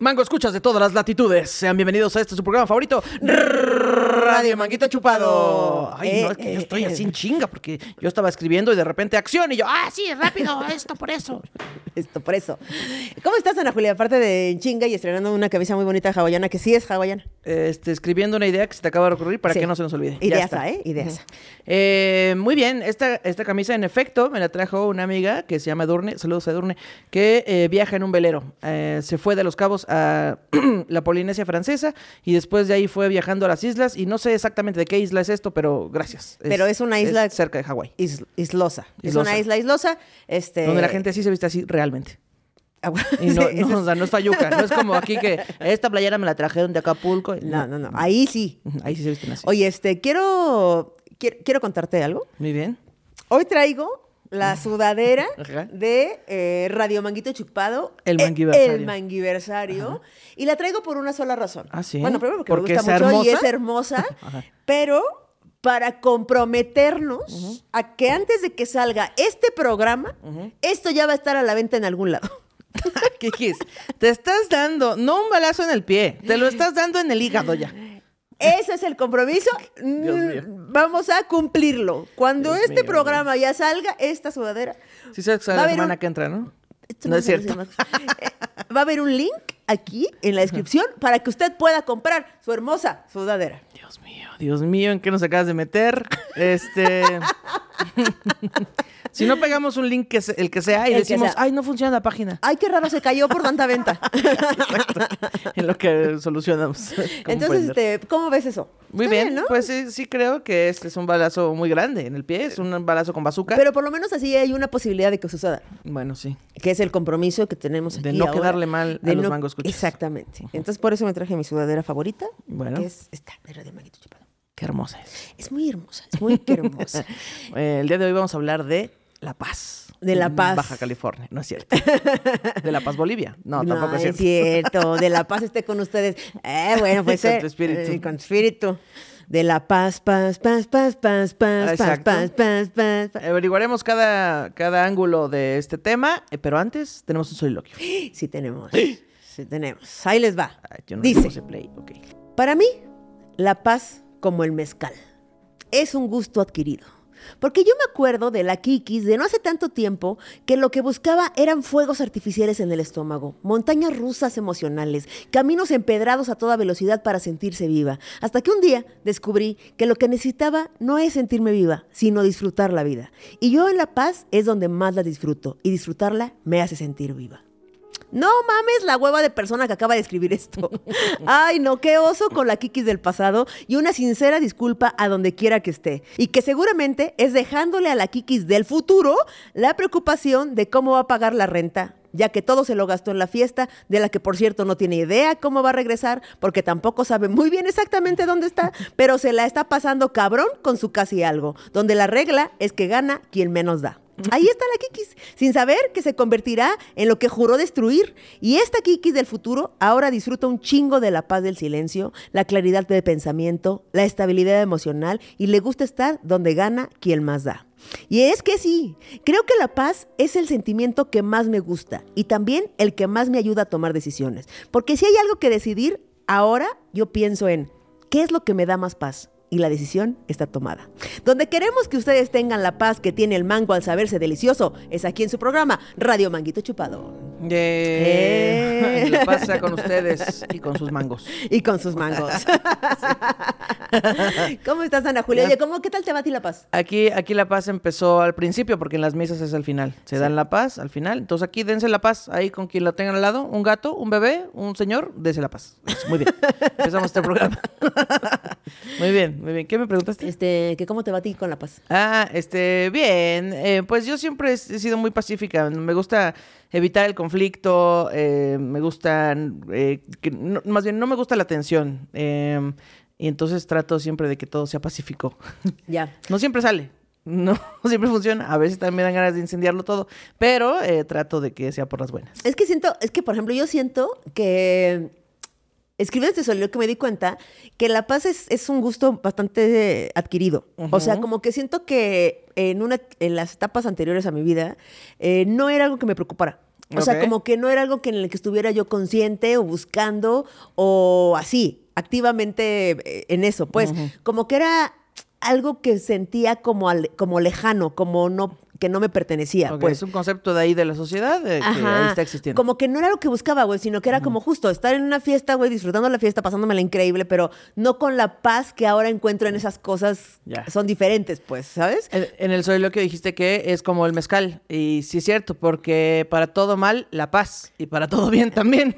Mango escuchas de todas las latitudes. Sean bienvenidos a este su programa favorito, Radio Manguito Chupado. Ay, no, es que yo estoy así en chinga porque yo estaba escribiendo y de repente acción y yo, ah, sí, rápido, esto por eso. Esto, por eso. ¿Cómo estás, Ana Julia? Aparte de chinga y estrenando una camisa muy bonita hawaiana, que sí es hawaiana. Este, escribiendo una idea que se te acaba de ocurrir para Sí. que no se nos olvide. Ideasa. ¿eh? Ideasa. Eh, muy bien, esta, esta camisa en efecto me la trajo una amiga que se llama Edurne, saludos a Edurne, que eh, viaja en un velero. Eh, se fue de Los Cabos a la Polinesia francesa y después de ahí fue viajando a las islas y no sé exactamente de qué isla es esto, pero gracias. Pero es una isla- cerca de Hawái, Is- islosa. Es Islosa. una isla islosa. Este... donde la gente sí se viste así realmente. Ah, bueno, Y no, sí, no, eso o sea, no es fayuca, no es como aquí que esta playera me la trajeron de Acapulco. es- No, no, no. Ahí sí. Ujú, Ahí sí se visten así. Oye, este, quiero, quiero, quiero contarte algo. Muy bien. Hoy traigo la sudadera Ajá. de eh, Radio Manguito Chupado. El eh, manguiversario. El manguiversario. Y la traigo por una sola razón. Ah, ¿sí? Bueno, primero porque, ¿Porque me gusta mucho y es hermosa. Ajá. pero para comprometernos a que antes de que salga este programa, esto ya va a estar a la venta en algún lado. Kikis, te estás dando, no un balazo en el pie, te lo estás dando en el hígado ya. Ese es el compromiso. Dios Mm, mío. Vamos a cumplirlo. Cuando Dios este mío, programa ya salga, esta sudadera. Sí sabes que la semana un- que entra, ¿no? Esto No es cierto. Eh, Va a haber un link aquí en la descripción para que usted pueda comprar su hermosa sudadera. Dios mío, Dios mío, ¿en qué nos acabas de meter? Este. si no pegamos un link que se- el que sea y El decimos, sea. ay, no funciona la página. Ay, qué raro, se cayó por tanta venta. en lo que solucionamos. ¿Cómo Entonces, este, ¿cómo ves eso? Muy bien, ¿no? pues sí, sí creo que este es un balazo muy grande en el pie, es un balazo con bazooka. Pero por lo menos así hay una posibilidad de que suceda. bueno, sí. Que es el compromiso que tenemos aquí De no ahora, quedarle mal a de los no- mangos escuchas. Exactamente. Entonces, por eso me traje mi sudadera favorita. Bueno. Que es esta, de Radio Manguito Chupado. Qué hermosa es. Es muy hermosa, es muy hermosa. El día de hoy vamos a hablar de La Paz. De La Paz. Baja California, no es cierto. De La Paz, Bolivia. No, tampoco es es cierto. cierto. De la paz esté con ustedes. Eh, bueno, pues. Con eh, tu espíritu. eh, con tu espíritu. De la paz, paz, paz, paz, paz, paz, paz, Exacto. paz, paz, paz, paz. Averiguaremos cada, cada ángulo de este tema, eh, pero antes tenemos un soliloquio. Sí tenemos. Sí tenemos. Ahí les va. Ay, yo no Dice. play. Para mí, la paz, como el mezcal, es un gusto adquirido. Porque yo me acuerdo de la Kikis de no hace tanto tiempo que lo que buscaba eran fuegos artificiales en el estómago, montañas rusas emocionales, caminos empedrados a toda velocidad para sentirse viva. Hasta que un día descubrí que lo que necesitaba no es sentirme viva, sino disfrutar la vida. Y yo en la paz es donde más la disfruto y disfrutarla me hace sentir viva. No mames la hueva de persona que acaba de escribir esto. Ay, no, qué oso con la Kikis del pasado y una sincera disculpa a donde quiera que esté. Y que seguramente es dejándole a la Kikis del futuro la preocupación de cómo va a pagar la renta, ya que todo se lo gastó en la fiesta, de la que por cierto no tiene idea cómo va a regresar, porque tampoco sabe muy bien exactamente dónde está, pero se la está pasando cabrón con su casi algo, donde la regla es que gana quien menos da. Ahí está la Kikis, sin saber que se convertirá en lo que juró destruir. Y esta Kikis del futuro ahora disfruta un chingo de la paz del silencio, la claridad de pensamiento, la estabilidad emocional y le gusta estar donde gana quien más da. Y es que sí, creo que la paz es el sentimiento que más me gusta y también el que más me ayuda a tomar decisiones. Porque si hay algo que decidir, ahora yo pienso en qué es lo que me da más paz y la decisión está tomada. Donde queremos que ustedes tengan la paz que tiene el mango al saberse delicioso es aquí en su programa Radio Manguito Chupado. Eh, Eh. La pasa con ustedes y con sus mangos. Y con sus mangos. ¿Cómo estás, Ana Julia? Oye, ¿cómo, ¿qué tal te va a ti la paz? Aquí, aquí la paz empezó al principio, porque en las misas es al final. Se dan la paz al final. Entonces aquí dense la paz ahí con quien lo tengan al lado. Un gato, un bebé, un señor, dense la paz. Muy bien. Empezamos este programa. muy bien, muy bien. ¿Qué me preguntaste? Este, que ¿Cómo te va a ti con la paz? Ah, este, bien. Eh, pues yo siempre he sido muy pacífica. Me gusta evitar el conflicto. eh, me gusta, eh, que no- más bien, no me gusta la tensión. eh, y entonces trato siempre de que todo sea pacífico. Ya. No siempre sale. No siempre funciona. A veces también dan ganas de incendiarlo todo. Pero trato de que sea por las buenas. Es que siento, es que por ejemplo yo siento que escribiendo este soliloquio me di cuenta que la paz es, es un gusto bastante eh, adquirido. O sea, como que siento que en, una, en las etapas anteriores a mi vida eh, no era algo que me preocupara. O sea, como que no era algo que en el que estuviera yo consciente o buscando o así, activamente eh, en eso. Pues como que era algo que sentía como, al- como lejano, como no, que no me pertenecía. Pues. es un concepto de ahí de la sociedad eh, que ahí está existiendo. Como que no era lo que buscaba, güey, sino que era como justo estar en una fiesta, güey, disfrutando la fiesta, pasándomela increíble, pero no con la paz que ahora encuentro en esas cosas. Ya. Son diferentes, pues, ¿sabes? En, en el soliloquio dijiste que es como el mezcal. Y sí es cierto, porque para todo mal, la paz. Y para todo bien también.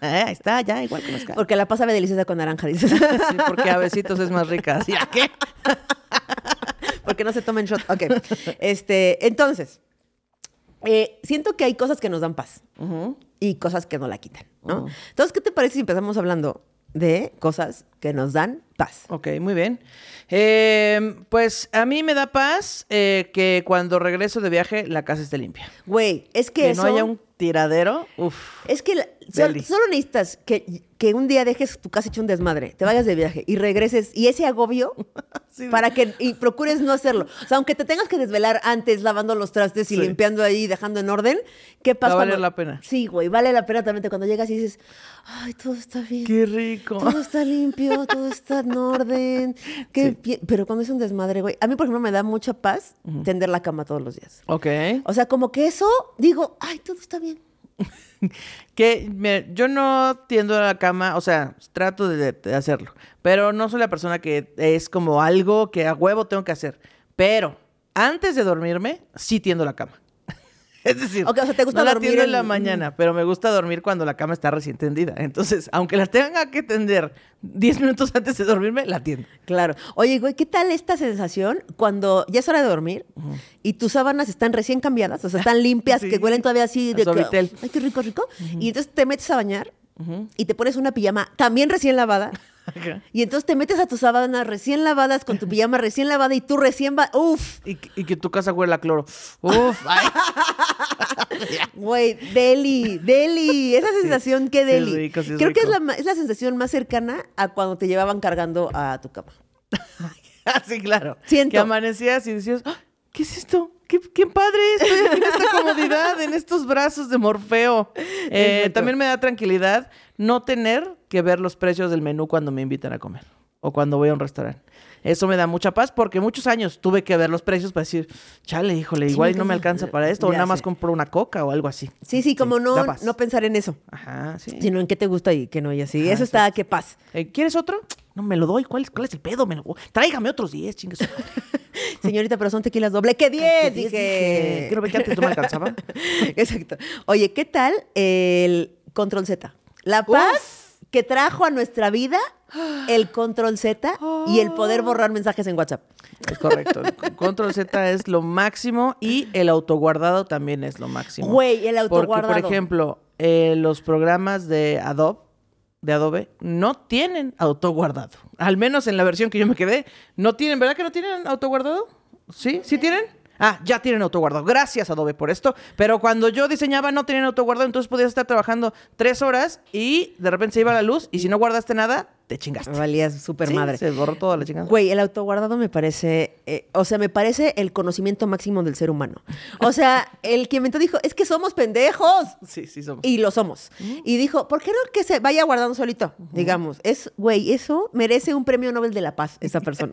Eh, Ahí está, ya, igual que mezcal. Porque la paz sabe deliciosa con naranja, dices. Sí, porque a besitos es más rica. ¿Sí? ¿A qué? Porque no se tomen shot. Ok. Este, entonces, eh, siento que hay cosas que nos dan paz y cosas que no la quitan, ¿no? Entonces, ¿qué te parece si empezamos hablando de cosas que nos dan paz? Ok, muy bien. Eh, pues a mí me da paz eh, que cuando regreso de viaje la casa esté limpia. Güey, es que, Que, eso... no haya un tiradero. Uf. Es que la- sol- Deli. solo necesitas que, que un día dejes tu casa hecho un desmadre, te vayas de viaje y regreses y ese agobio Sí. para que y procures no hacerlo. O sea, aunque te tengas que desvelar antes lavando los trastes y Sí. limpiando ahí, dejando en orden, ¿qué pasa? Va a valer cuando- la pena. Sí, güey, vale la pena también cuando llegas y dices, ay, todo está bien. Qué rico. Todo está limpio, todo está en orden. Qué Sí. Pero cuando es un desmadre, güey. A mí, por ejemplo, me da mucha paz tender la cama todos los días. Ok. O sea, como que eso, digo, ay, todo está bien. Que mira, yo no tiendo a la cama, o sea, trato de, de hacerlo, pero no soy la persona que es como algo que a huevo tengo que hacer. Pero antes de dormirme, sí tiendo la cama. Es decir, o sea, ¿te gusta no la dormir tiendo en en- la mañana, pero me gusta dormir cuando la cama está recién tendida. Entonces, aunque la tenga que tender 10 minutos antes de dormirme, la tiendo. Claro. Oye, güey, ¿qué tal esta sensación cuando ya es hora de dormir y tus sábanas están recién cambiadas? O sea, están limpias, Sí. que huelen todavía así de que, ay, qué rico, rico. Y entonces te metes a bañar y te pones una pijama también recién lavada. Y entonces te metes a tus sábanas recién lavadas con tu pijama recién lavada y tú recién va, uf, Y, y que tu casa huele a cloro. Uf, ay. güey, deli, deli, esa sensación qué sí es deli. rico, sí es Creo que es la, es la sensación más cercana a cuando te llevaban cargando a tu cama. sí, claro. Siento. Que amanecías y decías, "Ah, ¿qué es esto? ¿Qué, qué padre estoy aquí en esta comodidad, en estos brazos de Morfeo. Eh, también me da tranquilidad no tener que ver los precios del menú cuando me invitan a comer o cuando voy a un restaurante. Eso me da mucha paz porque muchos años tuve que ver los precios para decir, chale, híjole, igual y no me alcanza para esto, o nada más compro una coca o algo así. Sí, sí, como no, no pensar en eso. Ajá, sí. sino en qué te gusta y qué no, y así. Ajá, Eso está, qué paz. Eh, ¿Quieres otro? No, me lo doy. ¿Cuál es, cuál es el pedo? Me lo- Tráigame otros 10, chingues. Señorita, pero son tequilas doble. ¡Qué 10! diez, Dije. dije. ¿Qué no ve que antes no me alcanzaba? Exacto. Oye, ¿qué tal el control Z? La paz que trajo a nuestra vida el control Z y el poder borrar mensajes en WhatsApp. Es correcto. El Control Z es lo máximo y el autoguardado también es lo máximo. Güey, el Porque, autoguardado. por ejemplo, eh, los programas de Adobe, de Adobe, no tienen autoguardado. Al menos en la versión que yo me quedé, no tienen. ¿Verdad que no tienen autoguardado? ¿Sí? ¿Sí tienen? Ah, ya tienen autoguardado. Gracias, Adobe, por esto. Pero cuando yo diseñaba no tenían autoguardado, entonces podías estar trabajando tres horas y de repente se iba la luz y si no guardaste nada, te chingaste. Valías súper Sí, madre. Se borró toda la chingada. Güey, el autoguardado me parece, eh, o sea, me parece el conocimiento máximo del ser humano. O sea, el que inventó dijo, es que somos pendejos. Sí, sí, somos. Y lo somos. Y dijo, ¿por qué no que se vaya guardando solito? Digamos, es, güey, eso merece un premio Nobel de la Paz, esa persona.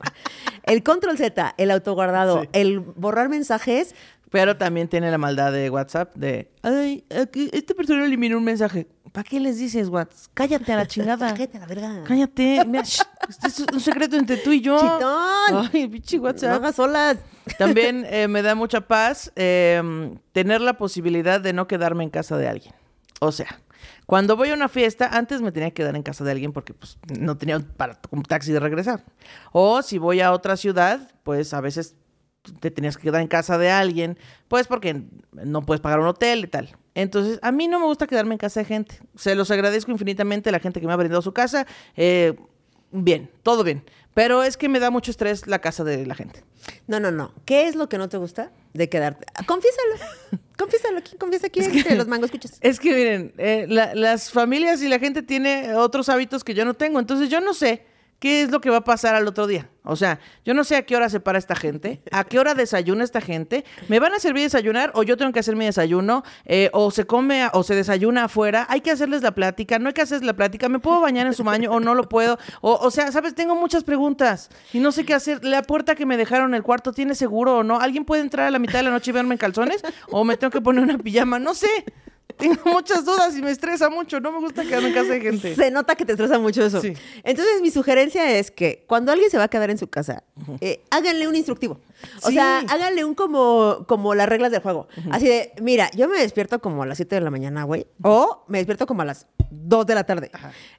el control Z, el autoguardado, Sí. el borrar mensajes. Pero también tiene la maldad de WhatsApp de, ay, aquí esta persona eliminó un mensaje. ¿Para qué les dices, WhatsApp? Cállate a la chingada. Cállate a la verga. Cállate. Mira, shh, este es un secreto entre tú y yo. Chitón. Ay, pinche No WhatsApp. hagas solas. También eh, me da mucha paz eh, tener la posibilidad de no quedarme en casa de alguien. O sea, cuando voy a una fiesta, antes me tenía que quedar en casa de alguien porque pues, no tenía para un taxi de regresar. O si voy a otra ciudad, pues a veces te tenías que quedar en casa de alguien, pues porque no puedes pagar un hotel y tal. Entonces, a mí no me gusta quedarme en casa de gente. Se los agradezco infinitamente a la gente que me ha brindado su casa. Eh, bien, todo bien. Pero es que me da mucho estrés la casa de la gente. No, no, no. ¿Qué es lo que no te gusta de quedarte? Ah, Confiésalo. Confiésalo aquí, confiesa aquí entre los mangos, escuchas. Es que miren, eh, la- las familias y la gente tiene otros hábitos que yo no tengo. Entonces yo no sé qué es lo que va a pasar al otro día. O sea, yo no sé a qué hora se para esta gente, a qué hora desayuna esta gente. ¿Me van a servir desayunar o yo tengo que hacer mi desayuno? Eh, o se come o se desayuna afuera. Hay que hacerles la plática, no hay que hacerles la plática. ¿Me puedo bañar en su baño o no lo puedo? O, o sea, ¿sabes? Tengo muchas preguntas y no sé qué hacer. La puerta que me dejaron en el cuarto tiene seguro o no. ¿Alguien puede entrar a la mitad de la noche y verme en calzones? ¿O me tengo que poner una pijama? No sé. Tengo muchas dudas y me estresa mucho. No me gusta quedarme en casa de gente. Se nota que te estresa mucho eso. Sí. Entonces, mi sugerencia es que cuando alguien se va a quedar en su casa, eh, háganle un instructivo. O Sí. sea, háganle un como, como las reglas del juego. Así de, mira, yo me despierto como a las 7 de la mañana, güey. O me despierto como a las 2 de la tarde.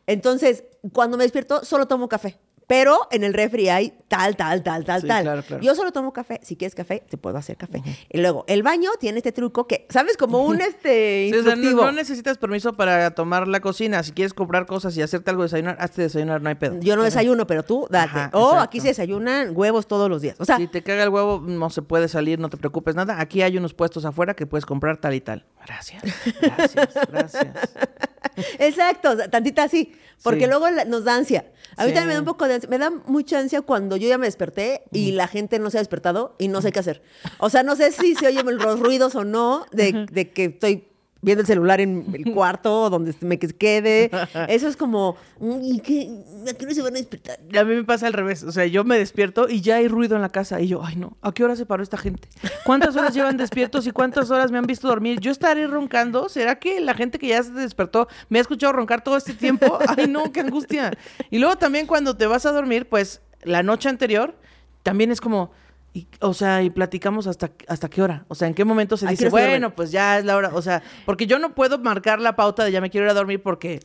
Entonces, cuando me despierto, solo tomo café. Pero en el refri hay tal, tal, tal, tal, Sí, tal. claro, claro. Yo solo tomo café. Si quieres café, te puedo hacer café. Y luego, el baño tiene este truco que, ¿sabes? Como un este Sí, o sea, no, instructivo. no necesitas permiso para tomar la cocina. Si quieres comprar cosas y hacerte algo de desayunar, hazte desayunar, no hay pedo. Yo no desayuno, pero tú date. Ajá, o exacto. aquí se desayunan huevos todos los días. O sea, si te caga el huevo, no se puede salir, no te preocupes nada. Aquí hay unos puestos afuera que puedes comprar tal y tal. Gracias, gracias, gracias. exacto, tantita así. Porque Sí. luego nos da ansia. A mí Sí. también me da un poco de ansia. Me da mucha ansia cuando yo ya me desperté y la gente no se ha despertado y no sé qué hacer. O sea, no sé si se oyen los ruidos o no de, de que estoy viendo el celular en el cuarto donde me que- quede. Eso es como, "Mm, ¿y qué? ¿A qué no se van a despertar? A mí me pasa al revés. O sea, yo me despierto y ya hay ruido en la casa. Y yo, ay no, ¿a qué hora se paró esta gente? ¿Cuántas horas llevan despiertos y cuántas horas me han visto dormir? ¿Yo estaré roncando? ¿Será que la gente que ya se despertó me ha escuchado roncar todo este tiempo? Ay no, qué angustia. Y luego también cuando te vas a dormir, pues la noche anterior también es como... y- o sea, y platicamos hasta, hasta qué hora. O sea, en qué momento se ¿A qué dice, bueno, pues ya es la hora. O sea, porque yo no puedo marcar la pauta de ya me quiero ir a dormir porque,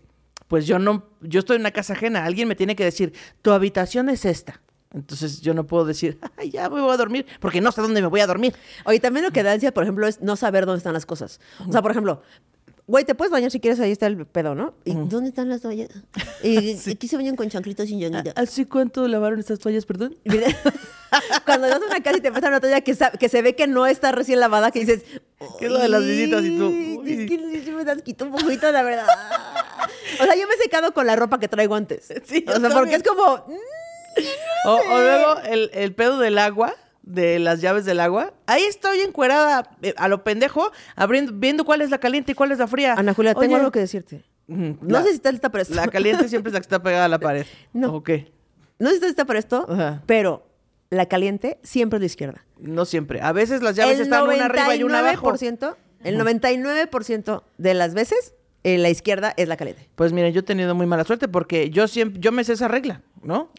pues yo no, yo estoy en una casa ajena. Alguien me tiene que decir, tu habitación es esta. Entonces yo no puedo decir, ay, ya me voy a dormir, porque no sé dónde me voy a dormir. Oye, también lo que da ansia, por ejemplo, es no saber dónde están las cosas. O sea, por ejemplo, güey, te puedes bañar si quieres, ahí está el pedo, ¿no? ¿Y dónde están las toallas? Y aquí se bañan con chanclitos sin llanguita. ¿Así cuánto lavaron estas toallas, perdón? Cuando vas a una casa y te pasa una toalla que, se ve que no está recién lavada, que dices... ¿Qué es lo de las visitas y tú? "Ay, Uy". Es que sí me das quito un poquito, la verdad. O sea, yo me he secado con la ropa que traigo antes. Sí, o sea, porque es como... mm, O, o luego el, el pedo del agua, de las llaves del agua. Ahí estoy encuerada eh, a lo pendejo, abriendo, viendo cuál es la caliente y cuál es la fría. Ana Julia, tengo Oye, algo que decirte. ujú, No la- sé si está lista para esto. La caliente siempre es la que está pegada a la pared. No. ¿O qué? No sé si está lista para esto, Ajá. pero la caliente siempre es la izquierda. No siempre. A veces las llaves el están una arriba y una abajo. 99%, el 99% de las veces, en la izquierda es la caliente. Pues miren, yo he tenido muy mala suerte porque yo siempre, yo me sé esa regla, ¿no?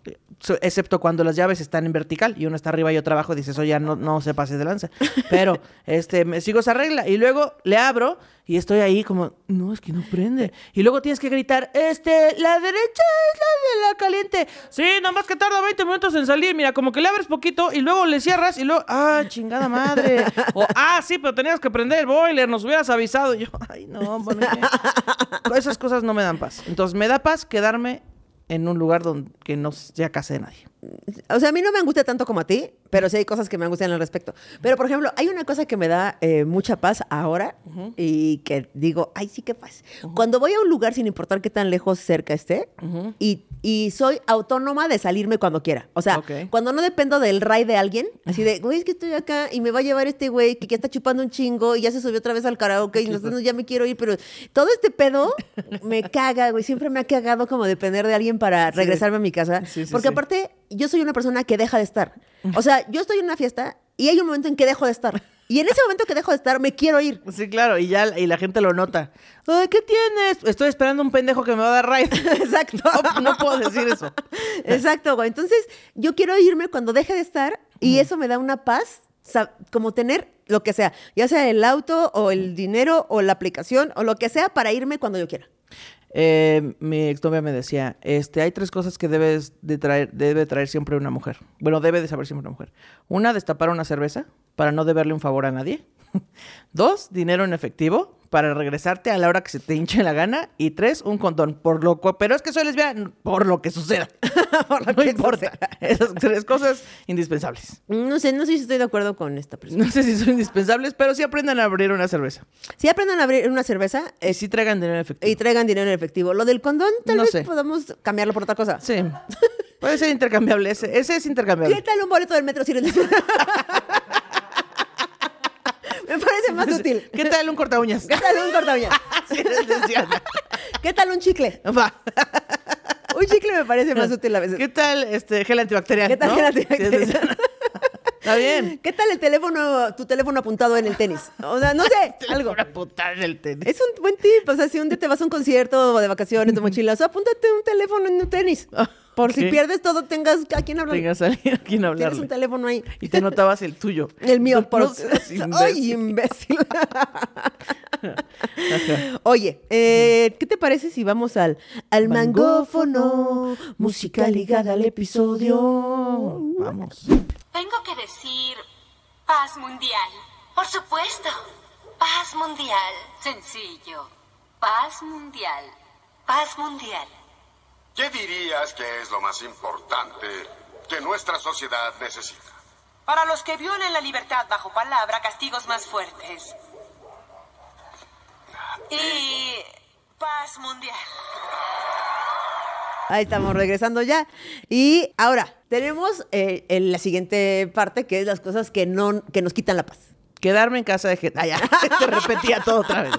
Excepto cuando las llaves están en vertical y uno está arriba y otro abajo, dices, eso ya no, no se pase de lanza. Pero, este, me sigo esa regla y luego le abro y estoy ahí como, no, es que no prende. Y luego tienes que gritar, este, la derecha es la de la caliente. Sí, nomás que tarda 20 minutos en salir, mira, como que le abres poquito y luego le cierras y luego, ah, chingada madre. O, ah, sí, pero tenías que prender el boiler, nos hubieras avisado. Y yo, ay, no, bueno, esas cosas no me dan paz. Entonces, me da paz quedarme en un lugar donde no sea casa de nadie. O sea, a mí no me angustia tanto como a ti, pero sí hay cosas que me angustian al respecto. Pero, por ejemplo, hay una cosa que me da eh, mucha paz ahora y que digo, ay, sí, qué paz. Cuando voy a un lugar, sin importar qué tan lejos cerca esté, y, y soy autónoma de salirme cuando quiera. O sea, cuando no dependo del ride de alguien, así de, güey, es que estoy acá y me va a llevar este güey que ya está chupando un chingo y ya se subió otra vez al karaoke y no, ya me quiero ir, pero todo este pedo me caga, güey. Siempre me ha cagado como depender de alguien para regresarme a mi casa. Sí, sí, porque aparte, yo soy una persona que deja de estar. O sea, yo estoy en una fiesta y hay un momento en que dejo de estar. Y en ese momento que dejo de estar, me quiero ir. Sí, claro, y ya y la gente lo nota. Ay, ¿qué tienes? Estoy esperando un pendejo que me va a dar ride. Exacto. No, no puedo decir eso. Exacto, güey. Entonces, yo quiero irme cuando deje de estar y eso me da una paz, como tener lo que sea, ya sea el auto o el dinero o la aplicación o lo que sea para irme cuando yo quiera. Eh, mi exnovia me decía, este, hay tres cosas que debes de traer, debe traer siempre una mujer. Bueno, debe de saber siempre una mujer. Una, destapar una cerveza para no deberle un favor a nadie. Dos, dinero en efectivo para regresarte a la hora que se te hinche la gana. Y tres, un condón. Por lo pero es que soy lesbiana, por lo que suceda. Por lo no que importa. Esas tres cosas indispensables. No sé, no sé si estoy de acuerdo con esta persona. No sé si son indispensables, pero sí aprendan a abrir una cerveza. Si aprendan a abrir una cerveza Y eh, sí traigan dinero en efectivo. y traigan dinero en efectivo. Lo del condón, tal No vez sé. podamos cambiarlo por otra cosa. Sí. Puede ser intercambiable, ese, ese es ¿Qué intercambiable. tal un boleto del metro silencioso? Me parece más útil. ¿Qué tal un corta uñas? ¿Qué tal un corta uñas? Sí. ¿Qué tal un chicle? Va. Un chicle me parece más útil a veces. ¿Qué tal este gel antibacterial? ¿Qué tal no? gel antibacterial? Está bien. ¿Qué tal el teléfono, tu teléfono apuntado en el tenis? O sea, no sé, algo. Putar en el tenis. Es un buen tip. O sea, si un día te vas a un concierto o de vacaciones, de mochilas, apúntate un teléfono en un tenis. Por si pierdes todo, tengas a quién hablar. Tengas a alguien a quien Tienes un teléfono ahí. Y te notabas el tuyo. El mío, No por seas ¡Ay, imbécil. imbécil! Oye, eh, ¿qué te parece si vamos al, al mangófono? Música ligada al episodio. Vamos. Tengo que decir paz mundial. Por supuesto. Paz mundial. Sencillo. Paz mundial. Paz mundial. ¿Qué dirías que es lo más importante que nuestra sociedad necesita? Para los que violen la libertad bajo palabra, castigos más fuertes. Y paz mundial. Ahí estamos regresando ya. Y ahora, tenemos eh, en la siguiente parte, que es las cosas que, no, que nos quitan la paz. Quedarme en casa de gente. Ah, ya. Te repetía todo otra vez.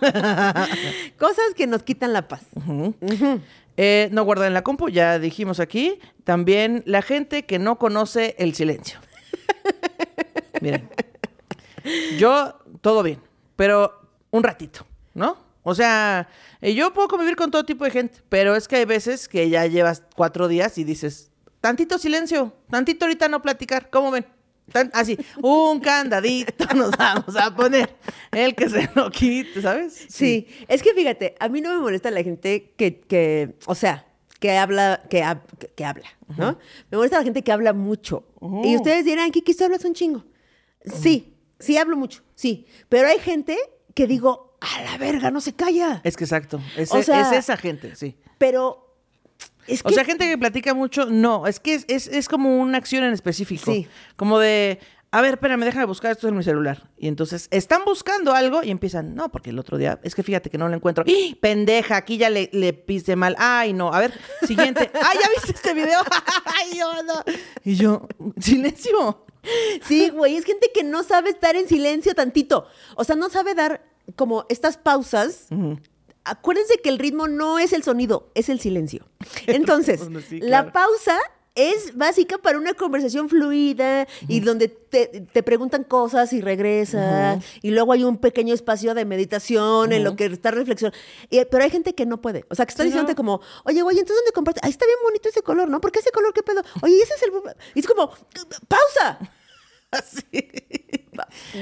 Cosas que nos quitan la paz. Eh, no guardar en la compu, ya dijimos aquí. También la gente que no conoce el silencio. Miren. Yo, todo bien, pero un ratito, ¿no? O sea, eh, yo puedo convivir con todo tipo de gente, pero es que hay veces que ya llevas cuatro días y dices, tantito silencio, tantito ahorita no platicar, ¿cómo ven? Tan- así, un candadito nos vamos a poner, el que se lo quite, ¿sabes? Sí, es que fíjate, a mí no me molesta la gente que, que o sea, que habla, que, que- que habla, ¿no? Me molesta la gente que habla mucho. Y ustedes dirán, Kiki, tú hablas un chingo. Sí, sí hablo mucho, sí. Pero hay gente que digo, a la verga, no se calla. Es que exacto, es, O sea- es esa gente, sí. Pero es que... O sea, gente que platica mucho, no, es que es, es, es como una acción en específico. Sí. Como de, a ver, espérame, déjame buscar esto en mi celular. Y entonces están buscando algo y empiezan, no, porque el otro día, es que fíjate que no lo encuentro. ¡Ih! Pendeja, aquí ya le, le pise mal. Ay, no, a ver, siguiente. ¡Ay, ya viste este video! ¡Ay, yo no! Y yo, silencio. Sí, güey, es gente que no sabe estar en silencio tantito. O sea, no sabe dar como estas pausas. Acuérdense que el ritmo no es el sonido, es el silencio. Entonces, Bueno, sí, la claro. pausa es básica para una conversación fluida y donde te, te preguntan cosas y regresas y luego hay un pequeño espacio de meditación en lo que está reflexión. Y- pero hay gente que no puede. O sea, que está Sí, diciendo no. como, oye, güey, entonces ¿dónde compraste? Ahí está bien bonito ese color, ¿no? ¿Por qué ese color? ¿Qué pedo? Oye, ese es el... Y es como, pausa. Así.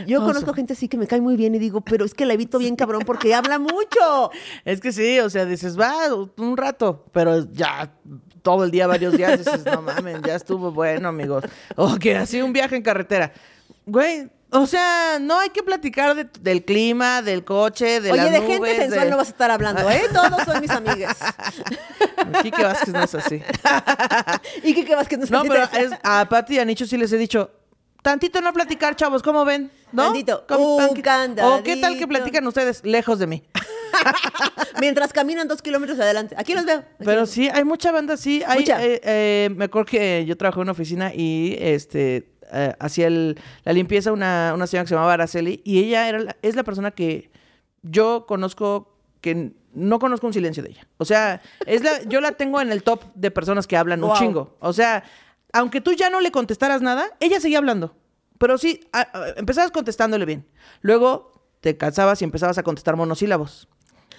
Yo conozco gente así que me cae muy bien y digo, pero es que la evito bien cabrón porque habla mucho. Es que sí, o sea, dices, va un rato, pero ya todo el día, varios días, dices, no mames, ya estuvo bueno, amigos. O que así un viaje en carretera. Güey, o sea, no hay que platicar de- del clima, del coche, de Oye, las de gente nubes, sensual de- no vas a estar hablando, ¿eh? Todos son mis amigas. Quique Vázquez no es así. ¿Y qué, qué vas que no No, pero es, a Pati y a Nicho sí les he dicho, tantito no platicar, chavos, ¿cómo ven? ¿No? Tantito, ¿Cómo- un O qué tal que platican ustedes lejos de mí. Mientras caminan dos kilómetros adelante. Aquí los veo. Aquí Pero los- sí, hay mucha banda, sí. Hay, Mucha. eh, eh, me acuerdo que yo trabajé en una oficina y este eh, hacía el- la limpieza una, una señora que se llamaba Araceli y ella era la- es la persona que yo conozco que no conozco un silencio de ella. O sea, es la, yo la tengo en el top de personas que hablan un chingo. O sea, aunque tú ya no le contestaras nada, ella seguía hablando. Pero sí, a- a- empezabas contestándole bien. Luego te cansabas y empezabas a contestar monosílabos.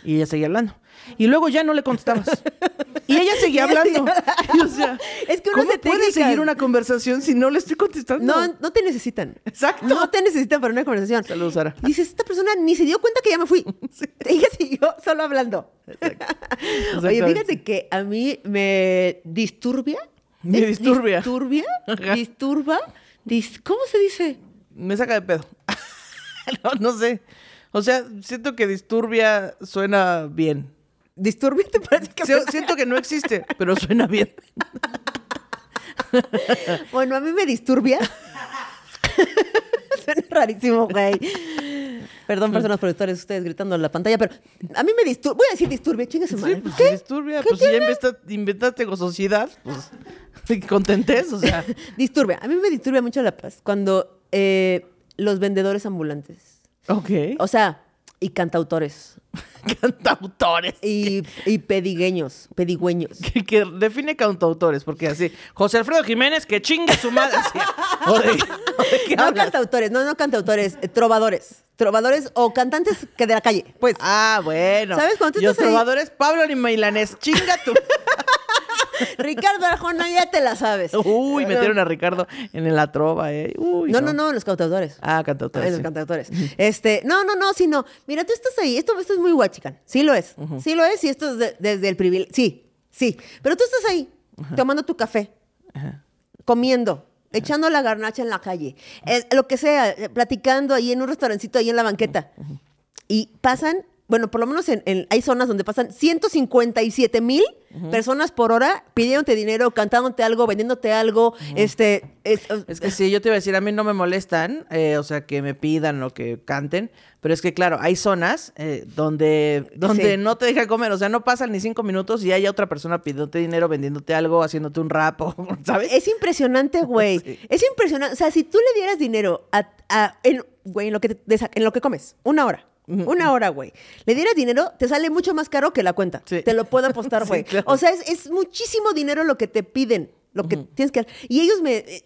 Y ella seguía hablando. Y luego ya no le contestabas. Y ella seguía hablando. Y, o sea, Es que uno ¿cómo se puede seguir una conversación si no le estoy contestando? No, no te necesitan. Exacto. No te necesitan para una conversación. Saludos, Sara. Dices, esta persona ni se dio cuenta que ya me fui. Ella siguió solo hablando. Oye, fíjate que a mí me disturbia. Me ¿Es disturbia. Disturbia. Ajá. Disturba. dis- ¿Cómo se dice? Me saca de pedo. no, no sé. O sea, siento que disturbia suena bien. ¿Disturbia te parece que Si- Siento que no existe, pero suena bien. Bueno, a mí me disturbia. Suena rarísimo, güey. Perdón, personas productores, ustedes gritando en la pantalla, pero a mí me disturbia. Voy a decir disturbia, chingue su Sí, madre. pues ¿Qué? disturbia. Pues si ya inventa- inventaste gozosidad, pues contentes, o sea. Disturbia. A mí me disturbia mucho la paz cuando eh, los vendedores ambulantes, Ok. o sea, y cantautores, Cantautores. y, y pedigueños, pedigüeños. Que, que define cantautores, porque así, José Alfredo Jiménez, que chingue su madre. así. O de, o de qué No hablas? cantautores, no, no cantautores, eh, trovadores. Trovadores o cantantes que de la calle, pues. Ah, bueno. ¿Sabes Y los ahí? trovadores, Pablo ni Milanés. Chinga tú. Ricardo Arjona, ya te la sabes. Uy, metieron a Ricardo en la trova, eh. Uy, No, no, no, los cantautores. Ah, Ay, cantautores. los sí. cantautores. Este, no, no, no, sino, mira, tú estás ahí, esto, esto es muy guachican. Sí lo es. Sí lo es y esto es de- desde el privilegio. Sí, sí. Pero tú estás ahí, tomando tu café, comiendo, echando la garnacha en la calle, eh, lo que sea, eh, platicando ahí en un restaurancito ahí en la banqueta. Y pasan, bueno, por lo menos en, en- hay zonas donde pasan 157 mil personas por hora pidiéndote dinero, cantándote algo, vendiéndote algo, este... es- Es que sí, yo te iba a decir, a mí no me molestan, eh, o sea, que me pidan o que canten, pero es que claro, hay zonas eh, donde, donde Sí. no te dejan comer, o sea, no pasan ni cinco minutos y hay otra persona pidiéndote dinero, vendiéndote algo, haciéndote un rap, o, ¿sabes? Es impresionante, güey. Sí. Es impresionante. O sea, si tú le dieras dinero a, a- en, güey, en lo que te- en lo que comes, una hora. Una hora, güey. Le dieras dinero, te sale mucho más caro que la cuenta. Sí. Te lo puedo apostar, Sí, güey. claro. O sea, es, es muchísimo dinero lo que te piden. Lo que tienes que Y ellos me. eh,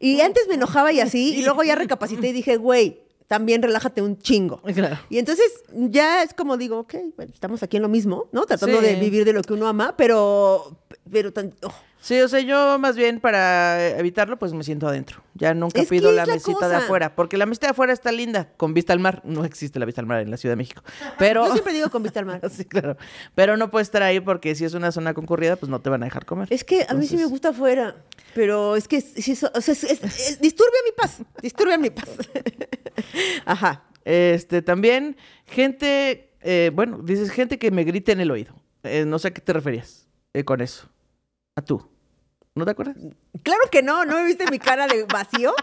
Y antes me enojaba y así, y luego ya recapacité y dije, güey, también relájate un chingo. Claro. Y entonces ya es como digo, ok, bueno, estamos aquí en lo mismo, ¿no? Tratando Sí. de vivir de lo que uno ama, pero. Pero tan. oh. Sí, o sea, yo más bien para evitarlo, pues me siento adentro. Ya nunca Es pido la la mesita de afuera, porque la mesita de afuera está linda, con vista al mar. No existe la vista al mar en la Ciudad de México, pero... Yo siempre digo con vista al mar. Sí, claro. Pero no puedes estar ahí porque si es una zona concurrida, pues no te van a dejar comer. Es que a mí sí me gusta afuera, pero es que sí, eso- o sea, es- es- disturbia mi paz, disturbia mi paz. Ajá. Este, también, gente, eh, bueno, dices gente que me grite en el oído. Eh, no sé a qué te referías eh, con eso. A tú. ¿No te acuerdas? Claro que no, ¿no me viste mi cara de vacío?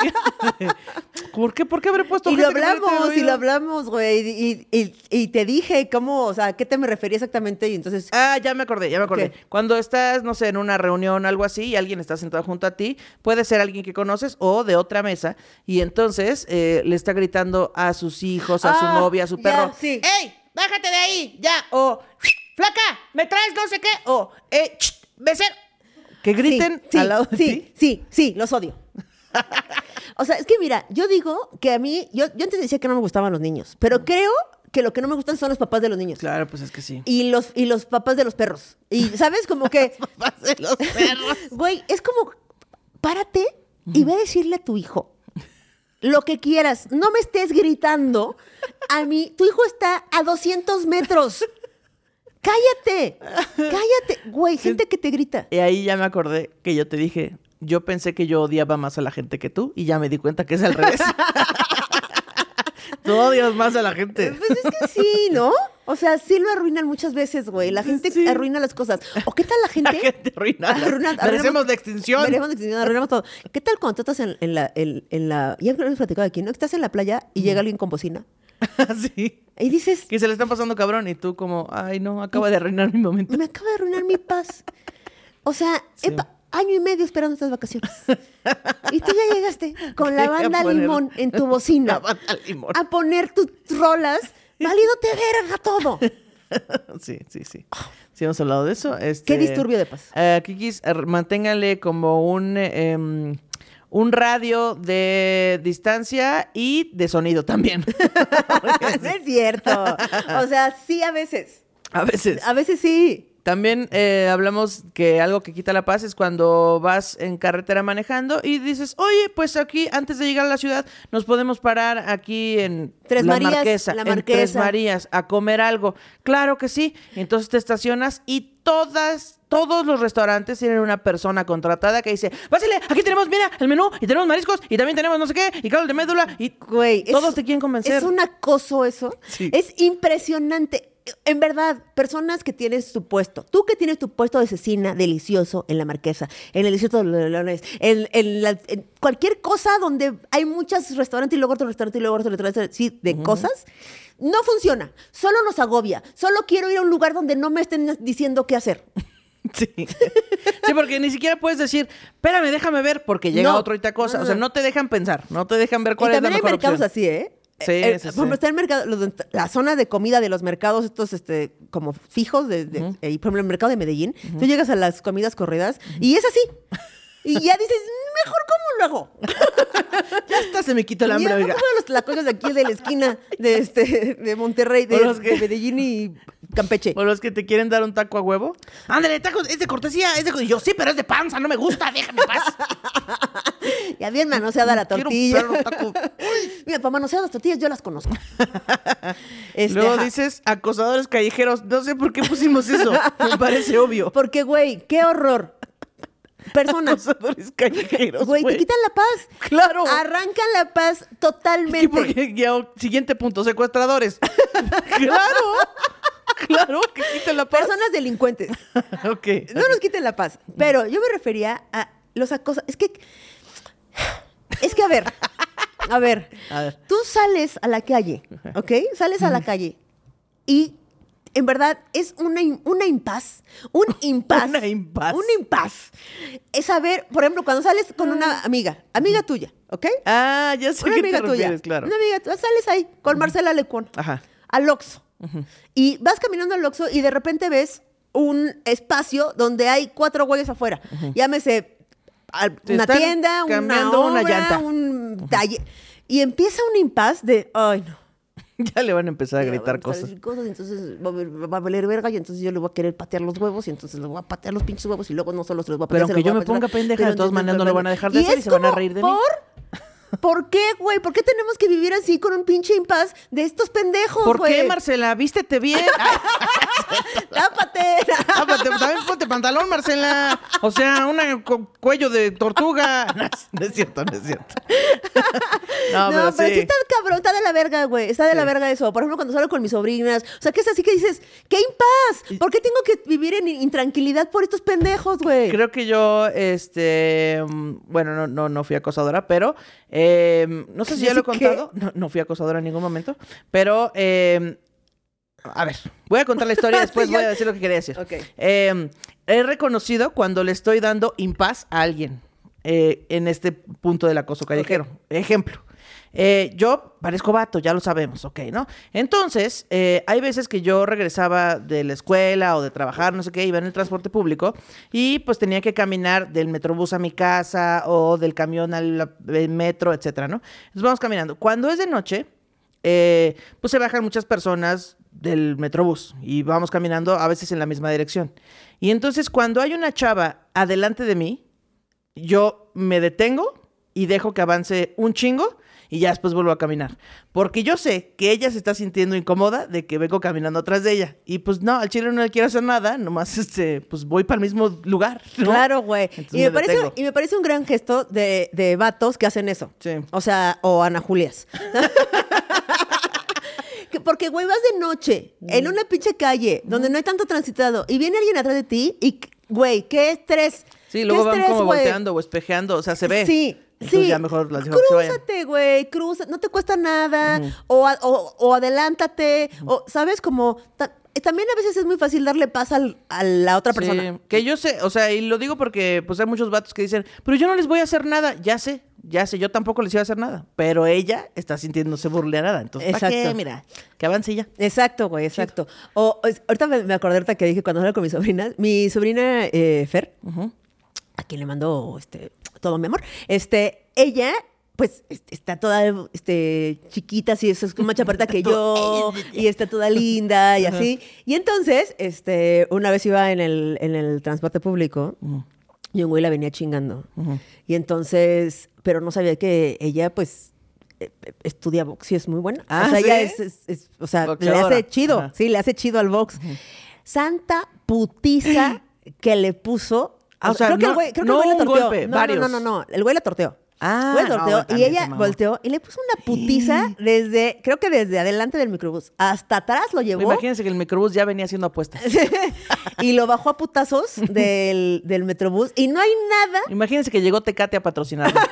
¿Por qué? ¿Por qué habré puesto Y lo hablamos, y lo hablamos, güey, y, y- y te dije cómo, o sea, a qué te me refería exactamente, y entonces... Ah, ya me acordé, ya me acordé. ¿Qué? Cuando estás, no sé, en una reunión o algo así y alguien está sentado junto a ti, puede ser alguien que conoces o de otra mesa y entonces eh, le está gritando a sus hijos, a su Ah, novia, a su ya, perro. sí. ¡Ey! ¡Bájate de ahí! ¡Ya! O ¡Flaca! ¿Me traes no sé qué? O ¡Eh! ch, ¡Becer! Que griten sí, al lado de sí, ti. sí, sí, los odio. o sea, es que mira, yo digo que a mí, yo, yo antes decía que no me gustaban los niños, pero creo que lo que no me gustan son los papás de los niños. Claro, pues es que sí. Y los, y los papás de los perros. Y, ¿sabes? Como que, Papás de los perros. güey, es como, párate y ve a decirle a tu hijo lo que quieras. No me estés gritando a mí. Tu hijo está a 200 metros. Cállate, cállate. Güey, gente que te grita. Y ahí ya me acordé que yo te dije, yo pensé que yo odiaba más a la gente que tú y ya me di cuenta que es al revés. tú odias más a la gente. Pues es que sí, ¿no? O sea, sí lo arruinan muchas veces, güey. La gente Sí. arruina las cosas. ¿O qué tal la gente? La gente arruina. Arruina- Merecemos la extinción. Merecemos la extinción, arruinamos todo. ¿Qué tal cuando tú estás en, en la, en, en la... Ya hemos platicado aquí, ¿no? Estás en la playa y llega alguien con bocina. sí. Y dices, Que se le están pasando cabrón y tú como, ay no, acaba de arruinar mi momento. me acaba de arruinar mi paz. O sea, Sí. año y medio esperando estas vacaciones. Y tú ya llegaste con la banda limón en tu bocina La banda limón. a poner tus rolas. Validote verga todo. Sí, sí, sí. Sí hemos hablado de eso. Este, Qué disturbio de paz. eh, Kikis, eh, manténganle como un, eh, un radio de distancia y de sonido también. no es cierto. O sea, sí a veces. A veces. A veces sí. También eh, hablamos que algo que quita la paz es cuando vas en carretera manejando y dices, oye, pues aquí antes de llegar a la ciudad nos podemos parar aquí en Tres la Marías, Marquesa, la en Tres Marquesa. Marías, a comer algo. Claro que sí. Entonces te estacionas y todas, todos los restaurantes tienen una persona contratada que dice, pásale, aquí tenemos, mira, el menú y tenemos mariscos y también tenemos no sé qué y caldo de médula y Güey, es- todos te quieren convencer. Es un acoso eso. Sí. Es impresionante. en verdad, personas que tienes tu puesto, tú que tienes tu puesto de cecina delicioso en la Marquesa, en el desierto de los Leones, en, en la- en cualquier cosa donde hay muchos restaurantes y luego otro restaurante y luego otro restaurante, sí, de cosas, no funciona. Solo nos agobia. Solo quiero ir a un lugar donde no me estén diciendo qué hacer. Sí. Sí, porque ni siquiera puedes decir, espérame, déjame ver, porque llega No. otro y te cosa. No, O sea, no. te dejan pensar, no te dejan ver cuál y es la también hay mejor mercados opción. así, ¿eh? Sí, Eh, sí, por ejemplo, sí. está el mercado, los la zona de comida de los mercados, estos este, como fijos, de, de- eh, y por ejemplo, el mercado de Medellín, tú llegas a las comidas corridas y es así. Y ya dices, mejor cómo lo hago. Ya hasta se me quitó el Y hambre, ya, oiga. ¿cómo los de aquí de la esquina de, este, de Monterrey, de, O los que- de Medellín y Campeche? O los que te quieren dar un taco a huevo. Ándale, taco, es de cortesía, es de... co-". Y yo, sí, pero es de panza, no me gusta, déjame paz. Ya bien manoseada la Quiero tortilla. perro taco. Mira, para manosear las tortillas yo las conozco. Este, Luego ajá. dices acosadores callejeros. No sé por qué pusimos eso. Me parece obvio. Porque, güey, qué horror. Personas. Acosadores callejeros. Güey, te quitan la paz. Claro. Arrancan la paz ¿Qué, totalmente. porque, ya, siguiente punto, secuestradores. claro. Claro, que quiten la paz. Personas delincuentes. ok. No nos quiten la paz. Pero yo me refería a los acosos. Es que. Es que, a ver. A ver. A ver. Tú sales a la calle, ¿ok? Sales a la calle y. En verdad, es una, una impas. Un impas. Una impas. Un impas. Es saber, por ejemplo, cuando sales con una amiga, amiga tuya, ¿ok? Ah, ya sé una a qué te amiga tuya. claro. Una amiga tuya. Sales ahí con Marcela Lecón. Ajá. Al Oxxo. Y vas caminando al Oxxo y de repente ves un espacio donde hay cuatro güeyes afuera. Llámese al- Se una tienda, una, cambiando una obra, llanta. un taller. Y empieza un impas de, ay, no. Ya le van a empezar a gritar van a cosas. cosas, y entonces va a, va a valer verga y entonces yo le voy a querer patear los huevos y entonces le voy a patear los pinches huevos y luego no solo se los voy a Pero patear, se aunque yo me ponga pendeja, pero de todas maneras no lo van a dejar de hacer y se van a reír de mí. ¿Por? ¿Por qué, güey? ¿Por qué tenemos que vivir así con un pinche impas de estos pendejos, ¿Por qué? Marcela? Vístete bien. ¡Tápate! tápate, también ponte pantalón, Marcela. O sea, un cuello de tortuga. No, es- cierto, no es cierto. No, No, pero, sí. sí está cabrón, está de la verga, güey. Está de la verga eso. Por ejemplo, cuando salgo con mis sobrinas. O sea, que es así que dices, ¡qué impas! ¿Por qué tengo que vivir en intranquilidad por estos pendejos, güey? Creo que yo, este, mm, bueno, no, no, no fui acosadora, pero eh, no sé si ya lo he contado. No, no fui acosadora en ningún momento, pero eh, a ver, voy a contar la historia y después voy a decir lo que quería decir. Ok. Eh, he reconocido cuando le estoy dando impas a alguien eh, en este punto del acoso callejero. Ejemplo. Eh, yo parezco vato, ya lo sabemos, ok, ¿no? Entonces, eh, hay veces que yo regresaba de la escuela o de trabajar, no sé qué, iba en el transporte público y pues tenía que caminar del metrobús a mi casa o del camión al al metro, etcétera, ¿no? Entonces vamos caminando. Cuando es de noche, eh, pues se bajan muchas personas del metrobús y vamos caminando a veces en la misma dirección. Y entonces cuando hay una chava adelante de mí, yo me detengo y dejo que avance un chingo y ya después vuelvo a caminar. Porque yo sé que ella se está sintiendo incómoda de que vengo caminando atrás de ella. Y pues no, al chile no le quiero hacer nada, nomás este, pues voy para el mismo lugar. ¿no? Claro, güey. Y me, me parece, y me parece un gran gesto de, de vatos que hacen eso. Sí. O sea, o Ana Julias. Que- Porque, güey, vas de noche en una pinche calle donde no hay tanto transitado y viene alguien atrás de ti y, güey, qué estrés. Sí, ¿Qué luego van estrés, como volteando o espejeando, o sea, se ve. Sí, Entonces sí. ya mejor las vayan. Crúzate, güey, cruza, no te cuesta nada. o, o- o adelántate, o, ¿sabes? Como, ta- también a veces es muy fácil darle paz al- a la otra Sí, persona. que yo sé, o sea, y lo digo porque pues hay muchos vatos que dicen, pero yo no les voy a hacer nada, ya sé, ya sé, yo tampoco les iba a hacer nada, pero ella está sintiéndose burleada, entonces, ¿para qué? Exacto. Mira, que avance ya. Exacto, güey, exacto. O, ahorita me, acordé ahorita que dije cuando hablaba con mi sobrina, mi sobrina eh, Fer, a quien le mando este, todo mi amor, este, ella, pues, es- está toda este, chiquita, así, es como más chaparrita que yo, y está toda linda y así. Y entonces, este, una vez iba en el, en el transporte público y un güey la venía chingando. Y entonces, pero no sabía que ella, pues, eh, estudia box y es muy buena. Ah, o sea, ella es, es- es- o sea, le hace chido, Ajá. sí, le hace chido al box. Santa putiza que le puso. O sea, creo que el güey, creo que no el güey la un torteó. golpe, no, varios. No, no, no, no, el güey la torteó. Ah, Güey, no, volteó, y también ella se mamó. volteó y le puso una putiza desde, creo que desde adelante del microbús hasta atrás lo llevó Imagínense que el microbús ya venía haciendo apuestas. y lo bajó a putazos del, del metrobús y no hay nada Imagínense que llegó Tecate a patrocinarlo.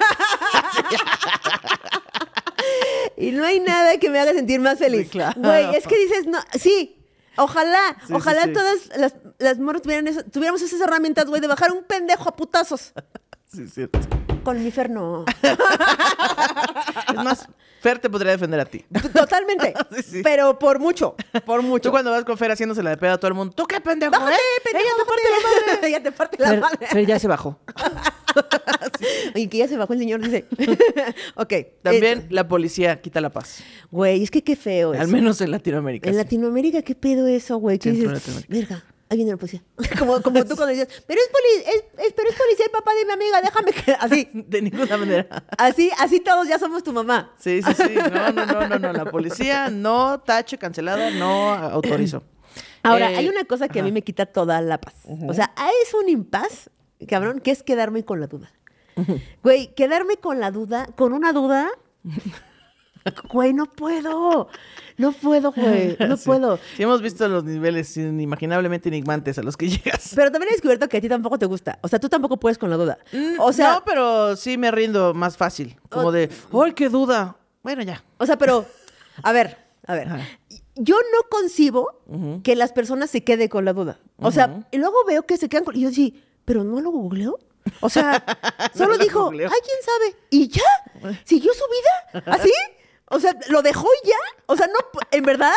Y no hay nada que me haga sentir más feliz. Sí, claro. Güey, es que dices, no, sí. Ojalá, Sí, ojalá sí, sí. todas las, las morras tuvieran eso- tuviéramos esas herramientas, güey, de bajar un pendejo a putazos. sí, es cierto. Con mi Fer no. Es más, Fer te podría defender a ti. Totalmente. Sí, sí. Pero por mucho, por mucho. Tú cuando vas con Fer haciéndose la de pedo a todo el mundo, ¿tú qué pendejo, Bájate, eh? pendejo, Ella te parte la bájate. Ella te parte la Fer, madre. Fer ya se bajó. Y que ya se bajó el señor, dice. ok. También eh, la policía quita la paz. Güey, es que qué feo Al eso. menos en Latinoamérica. En sí. Latinoamérica, ¿qué pedo eso, güey? ¿Qué dices? Verga, ahí viene la policía. como, como tú cuando decías, pero es, poli es, es- pero es policía el papá de mi amiga, déjame que... Así, De ninguna manera. así, así todos ya somos tu mamá. Sí, sí, sí. No, no, no, no, no. La policía no tache, cancelada, no autorizo. Ahora, Eh, hay una cosa que a mí me quita toda la paz. O sea, es un impas, cabrón, que es quedarme con la duda. Güey, quedarme con la duda, con una duda... Güey, no puedo. No puedo, güey. No Sí. puedo. Sí, hemos visto los niveles inimaginablemente enigmantes a los que llegas. Pero también he descubierto que a ti tampoco te gusta. O sea, tú tampoco puedes con la duda. O sea, Mm, no, pero sí me rindo más fácil. Como de, ¡ay, qué duda! Bueno, ya. O sea, pero, a ver, a ver. Ajá. Yo no concibo que las personas se queden con la duda. O sea, y luego veo que se quedan con... Y yo sí, ¿pero no lo googleó? O sea, solo lo dijo, googleó. ay, quién sabe. Y ya, siguió su vida. ¿Así? O sea, lo dejó y ya. O sea, no, en verdad...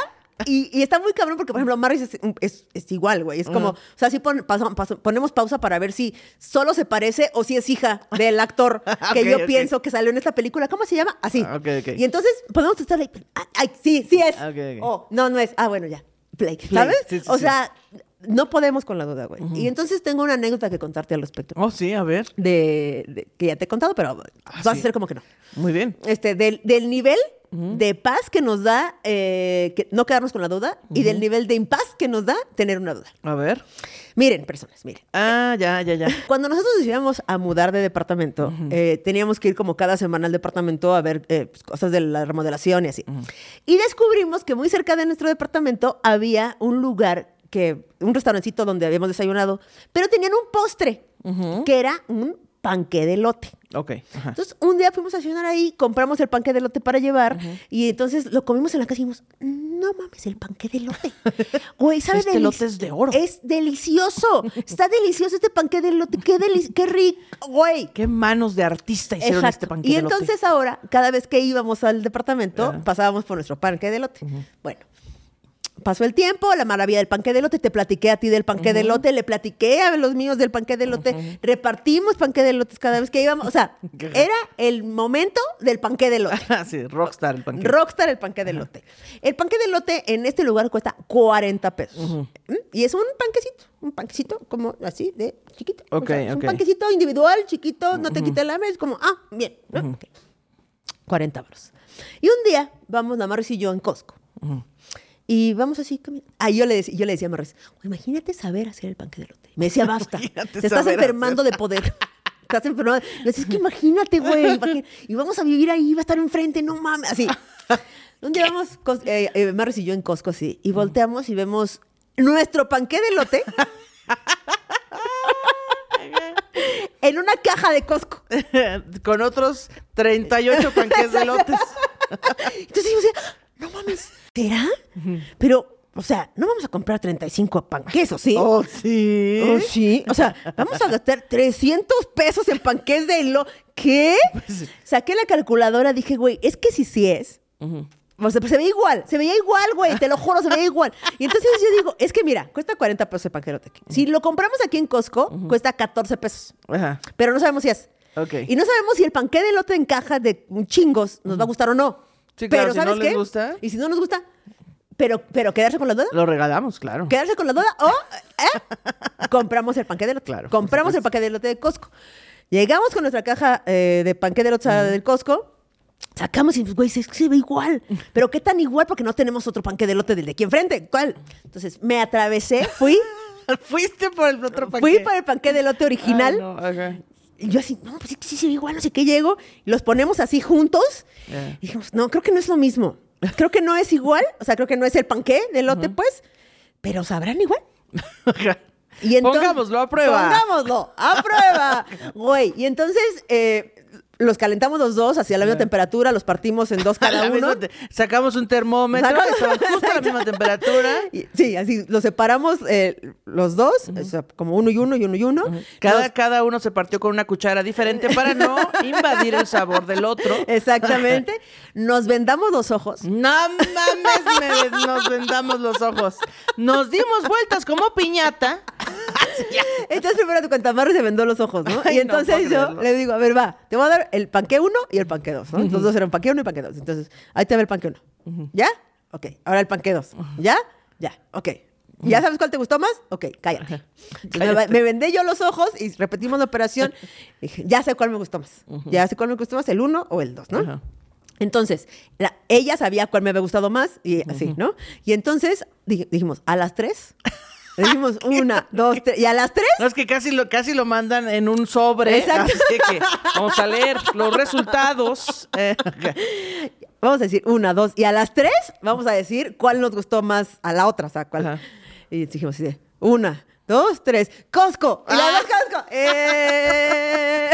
Y, y está muy cabrón porque, por ejemplo, Maris es, es- es igual, güey. Es como, o sea, sí pon- paso- paso- ponemos pausa para ver si solo se parece o si es hija del actor que Ok, yo pienso que salió en esta película. ¿Cómo se llama? Así. Ah, ok, ok. Y entonces podemos estar ahí. Ay, sí, sí es. Oh, no, no es. Ah, bueno, ya. Play. ¿Sabes? Sí, sí, o sí. No podemos con la duda, güey. Y entonces tengo una anécdota que contarte al respecto. Oh, sí, a ver. De, de- que ya te he contado, pero vas a hacer como que no. Muy bien. Este, del, del nivel de paz que nos da eh, que no quedarnos con la duda y del nivel de impaz que nos da tener una duda. A ver. Miren, personas, miren. Ah, ya, ya, ya. Cuando nosotros nos íbamos a mudar de departamento, eh, teníamos que ir como cada semana al departamento a ver eh, pues, cosas de la remodelación y así. Y descubrimos que muy cerca de nuestro departamento había un lugar que, un restaurancito donde habíamos desayunado, pero tenían un postre que era un panque de lote. Ok. Ajá. Entonces, un día fuimos a cenar ahí, compramos el panque de lote para llevar y entonces lo comimos en la casa y dijimos, no mames, el panque de lote. Güey, ¿sabe Este lote es de oro. Es delicioso. Está delicioso este panque de lote. Qué, qué rico, güey. ¿Qué manos de artista hicieron Exacto. este panque y de lote? entonces ahora, cada vez que íbamos al departamento, pasábamos por nuestro panque de lote. Bueno. Pasó el tiempo, la maravilla del panque de lote, te platiqué a ti del panque de lote, le platiqué a los míos del panque de lote, repartimos panque de lotes cada vez que íbamos, o sea, era el momento del panque de lote. Ah, sí, rockstar el panque. Rockstar el panque de lote. El panque de lote en este lugar cuesta 40 pesos. ¿Mm? Y es un panquecito, un panquecito como así de chiquito. Ok, es. Un panquecito individual, chiquito, no te quita el hambre, es como, ah, bien. ¿no? Ok. 40 euros. Y un día vamos, la Maris y yo, en Costco. Y vamos así caminando. Ah, yo le, decía, yo le decía a Maris, imagínate saber hacer el panque de lote. Me decía, basta. Imagínate Te estás enfermando de poder. Estás enfermando. Le decía, es que imagínate, güey. Y vamos a vivir ahí, va a estar enfrente, no mames. Así. Un día vamos, eh, eh, Maris y yo en Costco así, y volteamos y vemos nuestro panque de lote en una caja de Costco. Con otros 38 panques de lotes. Entonces yo decía, no mames, ¿será? Pero, o sea, no vamos a comprar 35 panques, ¿o sí? Oh, sí. Oh, sí. O sea, vamos a gastar 300 pesos en panques de lo. ¿Qué? Pues Saqué la calculadora, dije, güey, es que si sí es. O sea, pues se veía igual, se veía igual, güey, te lo juro, se veía igual. Y entonces yo digo, es que mira, cuesta 40 pesos el panquerote. Si lo compramos aquí en Costco, cuesta 14 pesos. Ajá. Pero no sabemos si es. Ok. Y no sabemos si el panque de lote en caja de chingos nos va a gustar o no. Sí, claro, pero si no ¿sabes les qué? gusta. Y si no nos gusta, pero, pero quedarse con la duda. Lo regalamos, claro. Quedarse con la duda o ¿eh? compramos el panque de lote. Claro, por compramos el panque de lote de Costco. Llegamos con nuestra caja eh, de panque de lote del Costco. Sacamos y, güey, se ve igual. Pero ¿qué tan igual? Porque no tenemos otro panque de lote del de aquí enfrente. ¿Cuál? Entonces me atravesé, fui, Fuiste por el otro panque. fui para el panque de lote original. Ay, no, ajá. Y yo así, no, pues sí, sí, sí, igual, no sé qué llego. Y los ponemos así juntos. Y dijimos, no, creo que no es lo mismo. Creo que no es igual. O sea, creo que no es el panqué de elote, pues. Pero sabrán igual. Y entonces- Pongámoslo a prueba. Pongámoslo a prueba. Güey. Y entonces eh, los calentamos los dos hacia la misma temperatura, los partimos en dos cada uno. sacamos un termómetro, estaban justo a la misma temperatura. Y- sí, así los separamos eh, los dos, o sea, como uno y uno y uno y uno. Cada, cada uno se partió con una cuchara diferente para no invadir el sabor del otro. Exactamente. Nos vendamos los ojos. No mames, me- nos vendamos los ojos. Nos dimos vueltas como piñata. Entonces primero tu cuentamarro se vendó los ojos, ¿no? Ay, y entonces yo creerlo. le digo, a ver, va, te voy a dar el panque 1 y el panque 2, ¿no? Los dos eran panque 1 y panque 2. Entonces, ahí te va el panque 1. ¿Ya? Ok. Ahora el panque 2. ¿Ya? Ya. Ok. ¿Ya sabes cuál te gustó más? Ok, cállate. Entonces, me, me vendé yo los ojos y repetimos la operación. Dije, ya sé cuál me gustó más. Ya sé cuál me gustó más, el 1 o el 2, ¿no? Ajá. Entonces, la- ella sabía cuál me había gustado más y así, ¿no? Y entonces dij- dijimos, a las Dijimos una, dos, tres. Y a las tres, No, es que casi lo, casi lo mandan en un sobre. Exacto. Así que vamos a leer los resultados. Eh, vamos a decir una, dos. Y a las tres, vamos a decir cuál nos gustó más a la otra. O sea, cuál. Ajá. Y dijimos así de, una, dos, tres. ¡Costco! Y la Ah. dos, Costco. ¡Eh!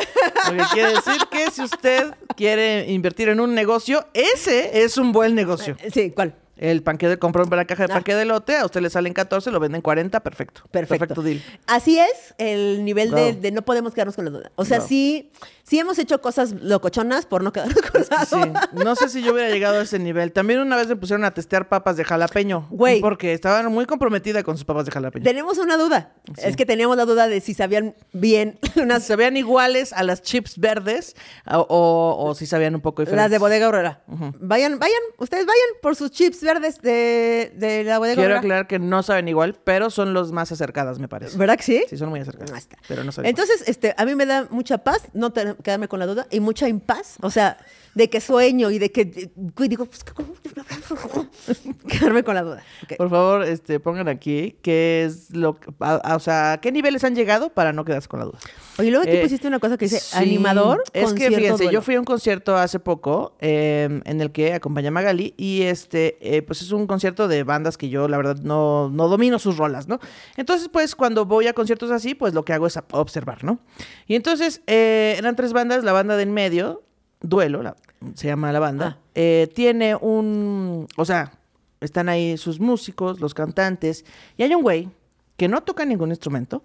Lo que quiere decir que si usted quiere invertir en un negocio, ese es un buen negocio. Sí, ¿cuál? El panque de comprar una caja de Ah. panque de lote, a usted le salen 14, lo venden 40, perfecto. Perfecto. deal. Así es el nivel de, no podemos quedarnos con la duda. O sea, sí, sí hemos hecho cosas locochonas por no quedarnos con la Sí, no sé si yo hubiera llegado a ese nivel. También una vez me pusieron a testear papas de jalapeño. Güey. Porque estaba muy comprometida con sus papas de jalapeño. Tenemos una duda. Es que teníamos la duda de si sabían bien unas Se vean iguales a las chips verdes o, o- o si sabían un poco diferentes. Las de Bodega Aurora. Vayan, vayan, ustedes vayan por sus chips verdes de, de la Bodega Quiero Aurora. aclarar que no saben igual, pero son los más acercadas, me parece. ¿Verdad que sí? Sí, son muy acercadas. Pero no saben Entonces, este, a mí me da mucha paz no te- quedarme con la duda y mucha impaz. O sea, de que sueño y de que y digo, pues, quedarme con la duda. Ok. Por favor, este, pongan aquí qué es lo que, a- a- o sea, qué niveles han llegado para no quedarse con la duda. Oye, luego aquí Eh, pusiste una cosa que dice sí. animador. Es que fíjense, duelo. yo fui a un concierto hace poco eh, en el que acompañé a Magali y este, eh, pues es un concierto de bandas que yo la verdad no, no domino sus rolas, ¿no? Entonces, pues cuando voy a conciertos así, pues lo que hago es observar, ¿no? Y entonces eh, eran tres bandas, la banda de en medio, Duelo, la- se llama la banda, Ah. eh, tiene un, o sea, están ahí sus músicos, los cantantes, y hay un güey que no toca ningún instrumento,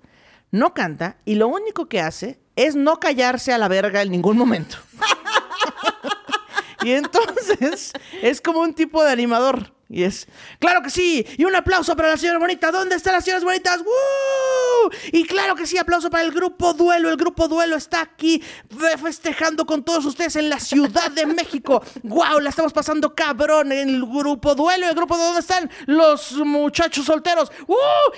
no canta, y lo único que hace es no callarse a la verga en ningún momento. y entonces es como un tipo de animador. Y es, claro que sí, y un aplauso para la señora bonita. ¿Dónde están las señoras bonitas? ¡Woo! Y claro que sí, aplauso para el grupo Duelo. El grupo Duelo está aquí fe- festejando con todos ustedes en la Ciudad de México. ¡Wow! La estamos pasando cabrón en el grupo Duelo. El grupo de dónde están los muchachos solteros. ¡Uh!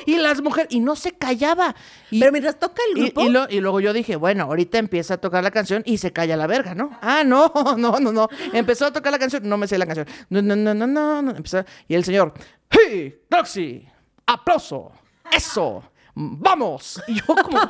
Y las mujeres. Y no se callaba. Y, Pero mientras toca el grupo. Y, lo- y luego yo dije, bueno, ahorita empieza a tocar la canción y se calla la verga, ¿no? Ah, no, no, no, no. Empezó a tocar la canción, no me sé la canción. No, no, no, no, no. no. Empezó, y el señor, ¡Hey, Roxy! ¡Aplauso! ¡Eso! ¡Vamos! Y yo como,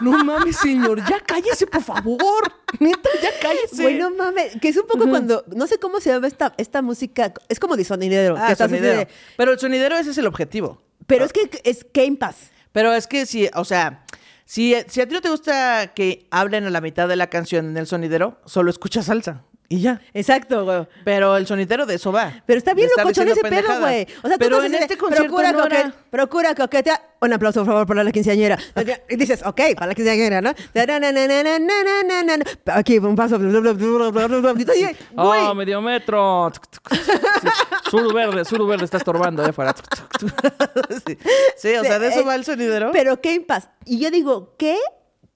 no mames, señor, ya cállese, por favor. Neta, ya cállese. Güey, no mames, que es un poco cuando, no sé cómo se llama esta, esta música, es como de sonidero. Ah, que sonidero. de- Pero el sonidero ese es el objetivo. pero es que es Game Pass. Pero es que si, o sea, si, si a ti no te gusta que hablen a la mitad de la canción en el sonidero, solo escucha salsa. Y ya. Exacto, güey. Pero el sonidero de eso va. Pero está bien locochón ese pedo, güey. O sea, tú Pero estás en este concierto procura, no coquet- procura coquetear. Un aplauso, por favor, para la quinceañera. Y dices, ok, para la quinceañera, ¿no? Aquí, un paso. Güey, Oh, medio metro. Suru verde, suru verde está estorbando allá afuera. sí. Sí, o sea, de eso va el sonidero. Pero Game Pass. Y yo digo, ¿qué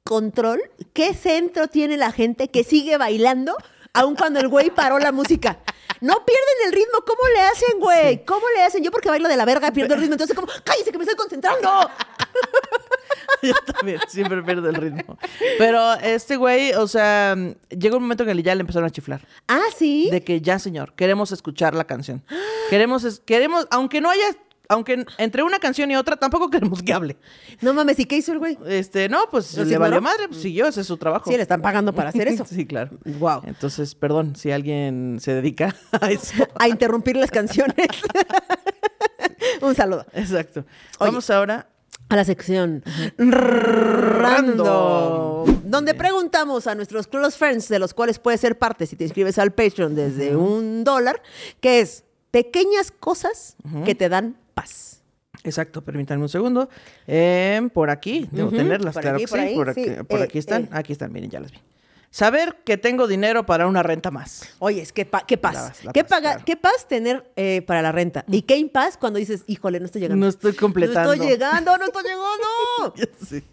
control, qué centro tiene la gente que sigue bailando aun cuando el güey paró la música? No pierden el ritmo. ¿Cómo le hacen, güey? ¿Cómo le hacen? Yo porque bailo de la verga pierdo el ritmo. Entonces, como, cállese que me estoy concentrando. Yo también siempre pierdo el ritmo. Pero este güey, o sea, llegó un momento en el que ya le empezaron a chiflar. Ah, sí. De que ya, señor, queremos escuchar la canción. Queremos, queremos, aunque no haya aunque en- entre una canción y otra tampoco queremos que hable. No mames, ¿y qué hizo el güey? Este, no, pues ¿Los le valió ignoró? madre, pues siguió, ese es su trabajo. Sí, le están pagando para hacer eso. sí, claro. Guau. Entonces, perdón si alguien se dedica a eso. A interrumpir las canciones. Un saludo. Exacto. Oye. Vamos ahora. A la sección Random, donde preguntamos a nuestros close friends, de los cuales puedes ser parte si te inscribes al Patreon desde un dólar, que es pequeñas cosas que te dan Exacto, permítanme un segundo. Em, por aquí, debo tenerlas, por claro aquí, que por sí. ahí, por aquí, por Eh, aquí están. eh. Aquí están, miren, ya las vi. Saber que tengo dinero para una renta más. Oye, es que pa- qué paz. La- la ¿Qué, paz, claro. qué paz tener eh, para la renta. Y qué impaz cuando dices, híjole, no estoy llegando. No estoy completando. No estoy llegando, no estoy llegando. Sé.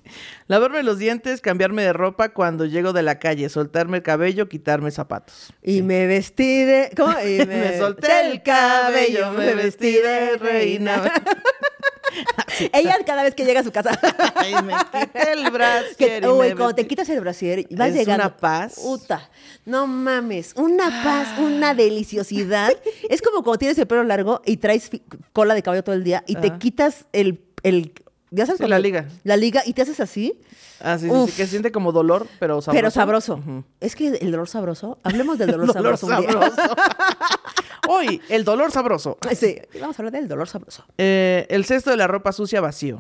Lavarme los dientes, cambiarme de ropa cuando llego de la calle, soltarme el cabello, quitarme zapatos. Y me vestí de. ¿Cómo? Y Me solté el cabello, me vestí de reina. Ella cada vez que llega a su casa. Ay, me el brasier uy, cuando te quitas el brasier, vas Es llegando. una paz. No mames. Una paz, una deliciosidad. es como cuando tienes el pelo largo y traes cola de caballo todo el día y te quitas el. el ¿Ya sabes Sí, la liga. La liga y te haces así. Ah, sí, sí, Uf. sí, que se siente como dolor, pero sabroso. Pero sabroso. Es que el dolor sabroso. Hablemos del dolor, Dolor sabroso. sabroso. Hoy, el dolor sabroso. sí, vamos a hablar del dolor sabroso. Eh, el cesto de la ropa sucia vacío.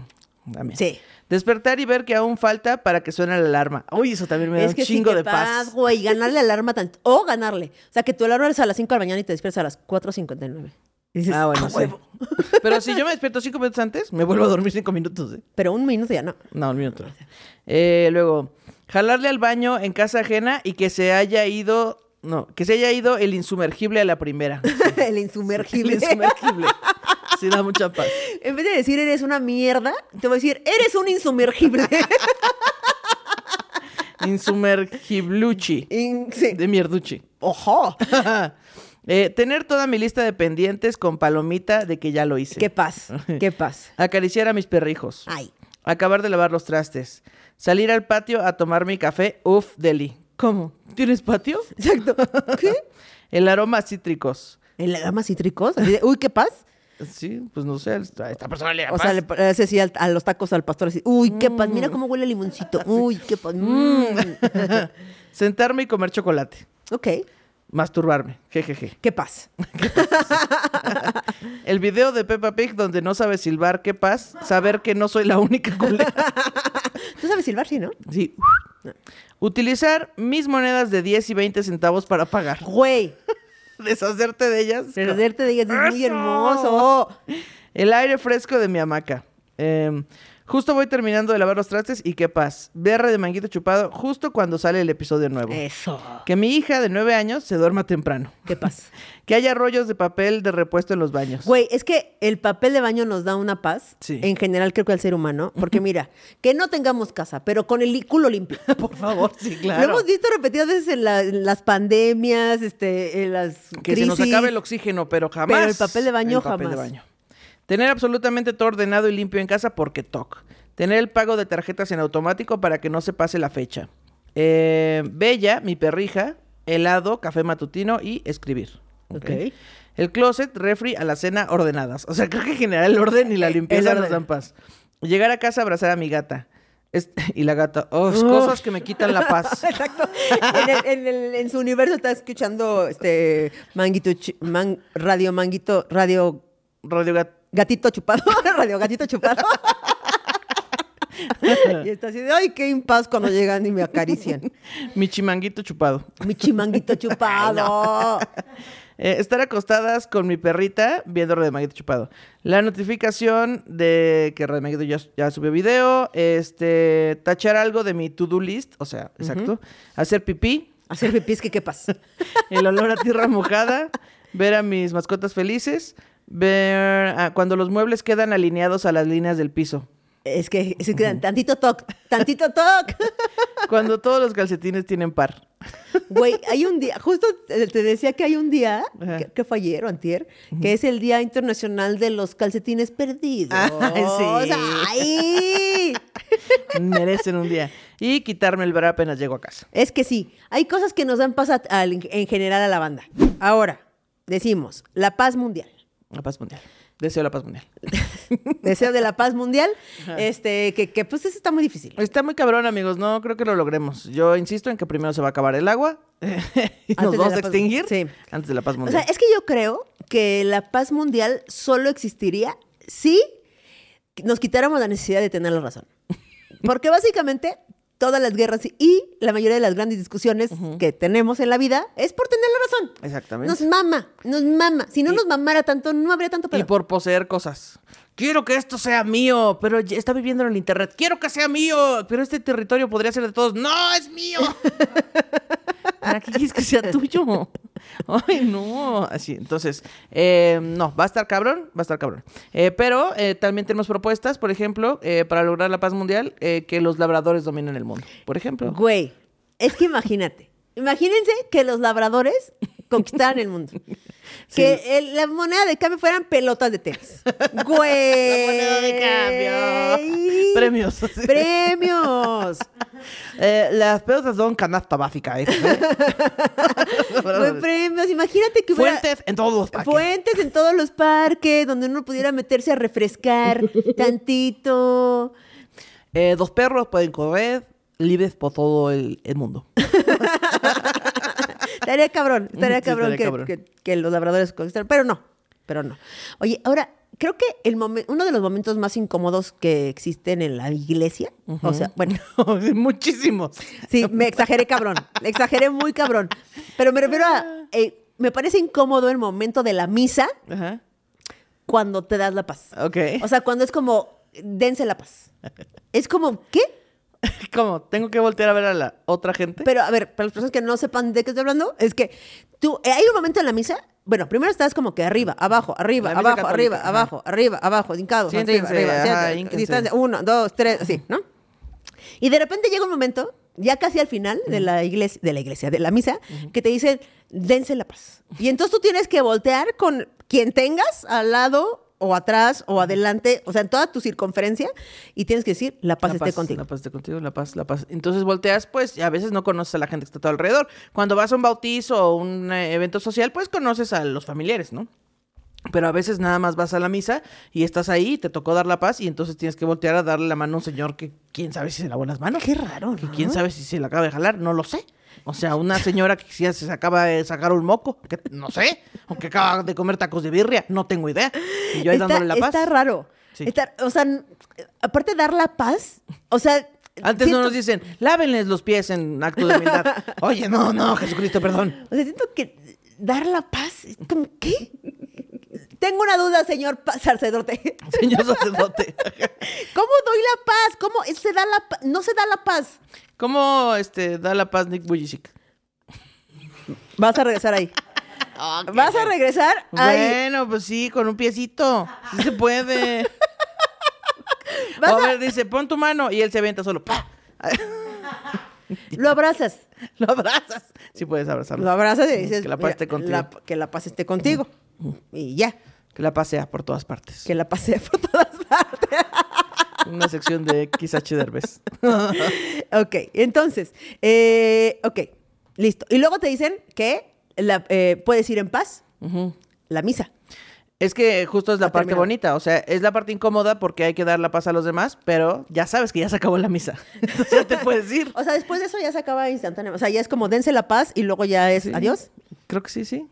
También. Sí. Despertar y ver que aún falta para que suene la alarma. Uy, eso también me da Es un que chingo de paz. güey. Ganarle alarma tant- O ganarle. O sea, que tu alarma es a las 5 de la mañana y te despiertas a las 4.59. Y dices, Ah, bueno, "A sí. huevo". Pero si yo me despierto cinco minutos antes, me vuelvo a dormir cinco minutos. ¿eh? Pero un minuto ya no. No, un minuto. Eh, luego, jalarle al baño en casa ajena y que se haya ido. No, que se haya ido el insumergible a la primera. el insumergible. El insumergible. Sí, da mucha paz. en vez de decir eres una mierda, te voy a decir eres un insumergible. Insumergibluchi. In- sí. De mierduchi. Ojo. Eh, tener toda mi lista de pendientes con palomita de que ya lo hice. Qué paz. Qué paz. Acariciar a mis perrijos. Ay. Acabar de lavar los trastes. Salir al patio a tomar mi café. Uf, deli. ¿Cómo? ¿Tienes patio? Exacto. ¿Qué? El aroma a cítricos. ¿El aroma cítricos? Uy, qué paz. Sí, pues no sé, a esta persona le da O sea, le hace así al- a los tacos al pastor así. Uy, qué paz. Mira cómo huele el limoncito. Uy, qué paz. Mm. Sentarme y comer chocolate. ok. Masturbarme. Jejeje. Qué paz. El video de Peppa Pig donde no sabe silbar, qué paz. Saber que no soy la única culera. Tú sabes silbar, sí, ¿no? Sí. Utilizar mis monedas de 10 y 20 centavos para pagar. Güey. Deshacerte de ellas. Perderte de ellas es muy ¡Eso! hermoso. El aire fresco de mi hamaca. Em, justo voy terminando de lavar los trastes y qué paz. BR de manguito chupado justo cuando sale el episodio nuevo. Eso. Que mi hija de 9 años se duerma temprano. Qué paz. Que haya rollos de papel de repuesto en los baños. Güey, es que el papel de baño nos da una paz. Sí. En general, creo que al ser humano. Porque mira, que no tengamos casa, pero con el culo limpio. Por favor, sí, Lo claro. hemos visto repetidas veces en, la- en las pandemias, este, en las que crisis. se nos acabe el oxígeno, pero jamás. Pero el papel de baño el papel de baño. Tener absolutamente todo ordenado y limpio en casa porque toc. Tener el pago de tarjetas en automático para que no se pase la fecha. Eh, Bella, mi perrija, helado, café matutino y escribir. Ok. El closet, refri, a la cena ordenadas. O sea, creo que en general el orden y la El limpieza nos dan paz. Llegar a casa, abrazar a mi gata. Y la gata, oh, cosas que me quitan la paz. Exacto. En, el- en el- en su universo está escuchando este manguito, man- radio manguito, radio Radio Gat- gatito chupado, radio gatito chupado. y está así de, ay, qué impaz cuando llegan y me acarician. mi chimanguito chupado. Mi chimanguito chupado. Eh, estar acostadas con mi perrita viendo Maguito Chupado. La notificación de que Maguito ya, ya subió video. Este, tachar algo de mi to-do list. O sea, exacto. Hacer pipí. Hacer pipí es que qué paz. El olor a tierra mojada. Ver a mis mascotas felices. Ver ah, cuando los muebles quedan alineados a las líneas del piso. Es que, es que tantito toc, tantito toc. Cuando todos los calcetines tienen par. Güey, hay un día, justo te decía que hay un día, que, que fue ayer o antier, que es el Día Internacional de los Calcetines Perdidos. Ay, sí. ¡Ay! Merecen un día. Y quitarme el bra apenas llego a casa. Es que sí, hay cosas que nos dan paz a- en general a la banda. Ahora, decimos, la paz mundial. La paz mundial. Deseo la paz mundial. Deseo de la paz mundial. Este, que, que pues eso está muy difícil. Está muy cabrón, amigos. No creo que lo logremos. Yo insisto en que primero se va a acabar el agua y nos vamos a extinguir sí. antes de la paz O mundial. sea, es que yo creo que la paz mundial solo existiría si nos quitáramos la necesidad de tener la razón. Porque básicamente todas las guerras y la mayoría de las grandes discusiones que tenemos en la vida es por tener la razón. Exactamente. Nos mama, nos mama. Si no nos mamara tanto, no habría tanto y pedo. por poseer cosas. Quiero que esto sea mío, pero está viviendo en el internet. Quiero que sea mío, pero este territorio podría ser de todos. No, es mío. ¿Para qué quieres que sea tuyo? Ay, no. Así, entonces, eh, no, va a estar cabrón, va a estar cabrón. Eh, pero eh, también tenemos propuestas, por ejemplo, eh, para lograr la paz mundial, que los labradores dominen el mundo. Por ejemplo. Güey, es que imagínate. Imagínense que los labradores conquistaran el mundo. Que el- la moneda de cambio fueran pelotas de tenis. Güey. La moneda de cambio. Premios. Premios. Eh, las pelotas son canasta básica. ¿eh? Güey, premios. Imagínate que Fuentes en todos los parques. fuentes en todos los parques donde uno pudiera meterse a refrescar tantito. Eh, dos perros pueden correr libres por todo el, el mundo. Estaría cabrón, estaría cabrón, que, cabrón. que- que los labradores conquistaran, pero no, pero no. Oye, ahora, creo que el uno de los momentos más incómodos que existen en la iglesia, o sea, bueno, Muchísimos. sí, me exageré cabrón, exageré muy cabrón, pero me refiero a, eh, me parece incómodo el momento de la misa cuando te das la paz. Ok. O sea, cuando es como, dense la paz. Es como, ¿qué? ¿Cómo? ¿Tengo que voltear a ver a la otra gente? Pero, a ver, para las personas que no sepan de qué estoy hablando, es que tú, eh, hay un momento en la misa, bueno, primero estás como que arriba, abajo, arriba, abajo, católica, arriba, ajá. abajo, arriba, abajo, hincados, arriba, arriba, ajá, hínquense. distancia, uno, dos, tres, así, ¿no? Y de repente llega un momento, ya casi al final de la iglesia, de la iglesia, de la misa, que te dicen, dense la paz. Y entonces tú tienes que voltear con quien tengas al lado o atrás o adelante, o sea, en toda tu circunferencia, y tienes que decir, la paz La esté contigo. La paz esté contigo, la paz, la paz. Entonces volteas, pues, y a veces no conoces a la gente que está a tu alrededor. Cuando vas a un bautizo o un eh, evento social, pues conoces a los familiares, ¿no? Pero a veces nada más vas a la misa y estás ahí, te tocó dar la paz y entonces tienes que voltear a darle la mano a un señor que quién sabe si se lavó las manos. Qué raro, Que ¿no? quién sabe si se la acaba de jalar, no lo sé. O sea, una señora que ya se acaba de sacar un moco, que no sé, o que acaba de comer tacos de birria, no tengo idea. Y yo ahí está, dándole la paz. está raro. Sí. Está- o sea, aparte de dar la paz, o sea... Antes siento- no nos dicen, lávenles los pies en acto de humildad. Oye, no, no, Jesucristo, perdón. O sea, siento que dar la paz como, ¿qué? Tengo una duda, señor sacerdote. Señor sacerdote. ¿Cómo doy la paz? ¿Cómo se da la No se da la paz. ¿Cómo este, da la paz Nick Bujicic? Vas a regresar ahí. Vas a regresar ahí. Bueno, pues sí, con un piecito. Sí se puede. Vas a- a ver, dice, pon tu mano y él se aventa solo. Lo abrazas. Lo abrazas. Sí puedes abrazarlo. Lo abrazas y dices... Que la paz "Mira, esté contigo". la- que la paz esté contigo. Y ya. Que la pasea por todas partes. Que la pase por todas partes. Una sección de XH Derbez. Ok, entonces, eh, ok, listo. Y luego te dicen que la- eh, puedes ir en paz, la misa. Es que justo es la parte bonita, o sea, es la parte incómoda porque hay que dar la paz a los demás, pero ya sabes que ya se acabó la misa. Entonces ya te puedes ir. O sea, después de eso ya se acaba instantáneamente. O sea, ya es como dense la paz y luego ya es Sí. adiós. Creo que sí, sí.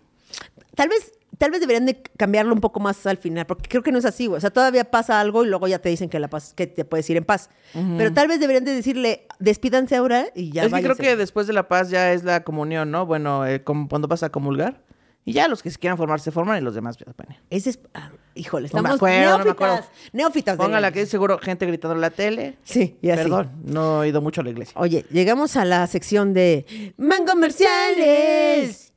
Tal vez, tal vez deberían de cambiarlo un poco más al final, porque creo que no es así, güey. O sea, todavía pasa algo y luego ya te dicen que la paz, que te puedes ir en paz. Pero tal vez deberían de decirle, despídanse ahora y ya es que creo váyanse. que después de la paz ya es la comunión, ¿no? Bueno, eh, como cuando vas a comulgar. Y ya los que se quieran formar se forman y los demás, pues, bueno. Ese es... ah, híjole, No me estamos acuerdo, no me neófitas. Neófitas. Póngala la- que hay seguro gente gritando en la tele. Sí, y así. Perdón, no he ido mucho a la iglesia. Oye, llegamos a la sección de Mango Comerciales.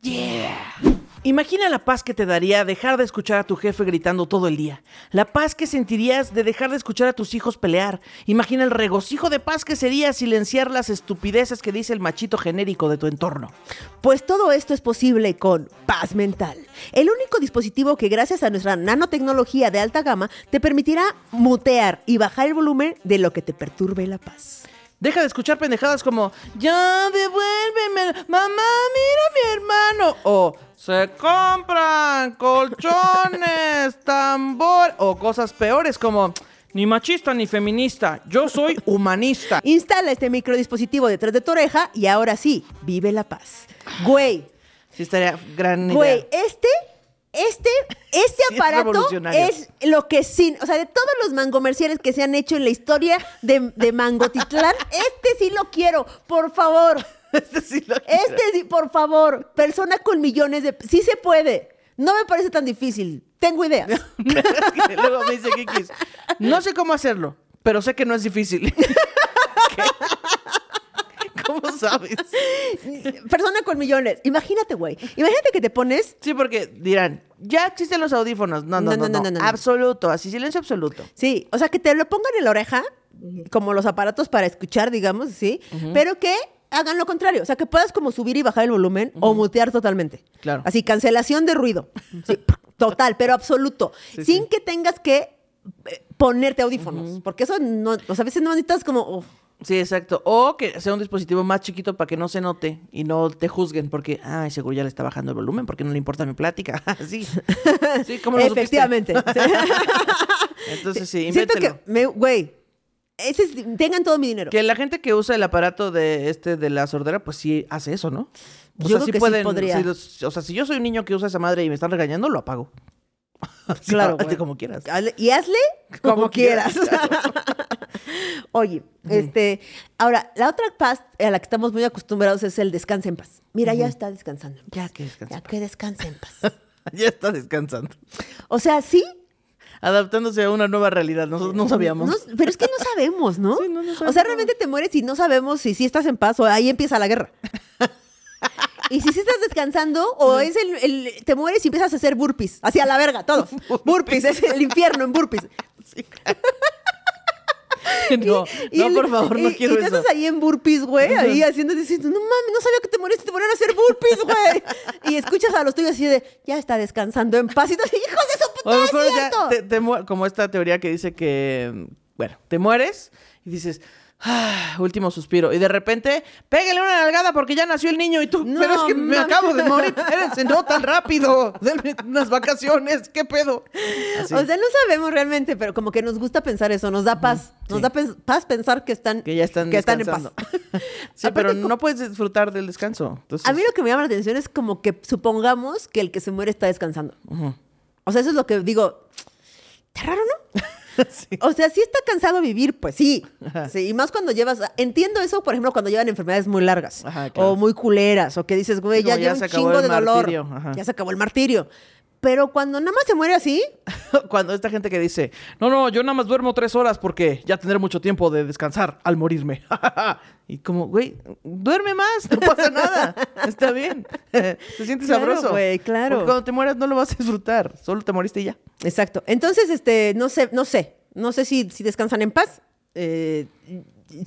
Imagina la paz que te daría dejar de escuchar a tu jefe gritando todo el día. La paz que sentirías de dejar de escuchar a tus hijos pelear. Imagina el regocijo de paz que sería silenciar las estupideces que dice el machito genérico de tu entorno. Pues todo esto es posible con Paz Mental, el único dispositivo que gracias a nuestra nanotecnología de alta gama te permitirá mutear y bajar el volumen de lo que te perturbe la paz. Deja de escuchar pendejadas como, ya devuélveme, mamá, mira a mi hermano. O se compran colchones, tambor. O cosas peores como, ni machista ni feminista, yo soy humanista. Instala este microdispositivo detrás de tu oreja y ahora sí, vive la paz. Güey, Sí, estaría gran idea. güey, este, este, este Sí, aparato es, lo que sí, o sea, de todos los mangomerciales que se han hecho en la historia de, de Mangotitlán, este sí lo quiero, por favor. Este sí lo Este sí, por favor. Persona con millones de... Sí se puede. No me parece tan difícil. Tengo ideas. Que Luego me dice Kikis, no sé cómo hacerlo, pero sé que no es difícil. ¿Qué? ¿Cómo sabes? Persona con millones. Imagínate, güey. Imagínate que te pones... Sí, porque dirán, ya existen los audífonos. No, no, no, no, no, no. Absoluto, así silencio absoluto. Sí, o sea, que te lo pongan en la oreja, como los aparatos para escuchar, digamos, ¿sí? Pero que hagan lo contrario. O sea, que puedas como subir y bajar el volumen o mutear totalmente. Claro. Así, cancelación de ruido. Sí, total, pero absoluto. Sí, sin sí. que tengas que eh, ponerte audífonos. Porque eso no... O sea, a veces no necesitas como... oh, Sí, exacto. O que sea un dispositivo más chiquito para que no se note y no te juzguen porque, ay, seguro ya le está bajando el volumen porque no le importa mi plática. sí. Sí, ¿cómo lo? Efectivamente. Entonces sí, Siento que, me- güey, ese es- tengan todo mi dinero. Que la gente que usa el aparato de este de la sordera, pues sí hace eso, ¿no? O Yo sea, creo sí que sí pueden. podría. sí los- o sea, si yo soy un niño que usa esa madre y me están regañando, lo apago. Sí, Claro, hazle como quieras. Y hazle como, Como quieras. quieras, Oye, este, ahora, la otra paz a la que estamos muy acostumbrados es el descansa en paz. Mira, ya está descansando. Ya que descanse Ya que descanse en paz. ya está descansando. O sea, sí. Adaptándose a una nueva realidad. Nosotros no sabíamos. no- pero es que no sabemos, ¿no? Sí, no, no o sabemos. sea, realmente te mueres y no sabemos si sí estás en paz o ahí empieza la guerra. Y si sí estás descansando, o es el, el- te mueres y empiezas a hacer burpees. Hacia la verga, todos. burpees, es el infierno en burpees. Sí, claro. no, Y no, el- por favor, no y- quiero y te eso. estás ahí en burpees, güey, ahí haciendo, diciendo, no mames, no sabía que te y te ponían a hacer burpees, güey. Y escuchas a los tuyos así de, ya está descansando en paz. Y tú, hijos de su puta, es ya te- te como esta teoría que dice que, bueno, te mueres y dices, "Ah, último suspiro. Y de repente, pégale una nalgada porque ya nació el niño y tú, No, pero es que me acabo de morir. Espérense, no tan rápido. Denme unas vacaciones, ¿qué pedo? Así. O sea, no sabemos realmente, pero como que nos gusta pensar eso, nos da paz. Nos da paz pensar que están, que ya están que están en paz. sí, Aparte, pero no puedes disfrutar del descanso. Entonces, A mí lo que me llama la atención es como que supongamos que el que se muere está descansando. O sea, eso es lo que digo. Está raro, ¿no? sí. O sea, si está cansado vivir, pues sí. Ajá. sí. Y más cuando llevas. Entiendo eso, por ejemplo, cuando llevan enfermedades muy largas. Ajá, claro. O muy culeras. O que dices, güey, Sí, ya lleva un acabó chingo el de dolor. martirio, ajá. Ya se acabó el martirio. Pero cuando nada más se muere así, Cuando esta gente que dice, no, no, yo nada más duermo tres horas porque ya tendré mucho tiempo de descansar al morirme. y como, güey, duerme más, no pasa nada. Está bien. Se siente Claro, sabroso. güey, claro. Porque cuando te mueras no lo vas a disfrutar. Solo te moriste y ya. Exacto. Entonces, este, no sé, no sé. No sé si, si descansan en paz. Eh,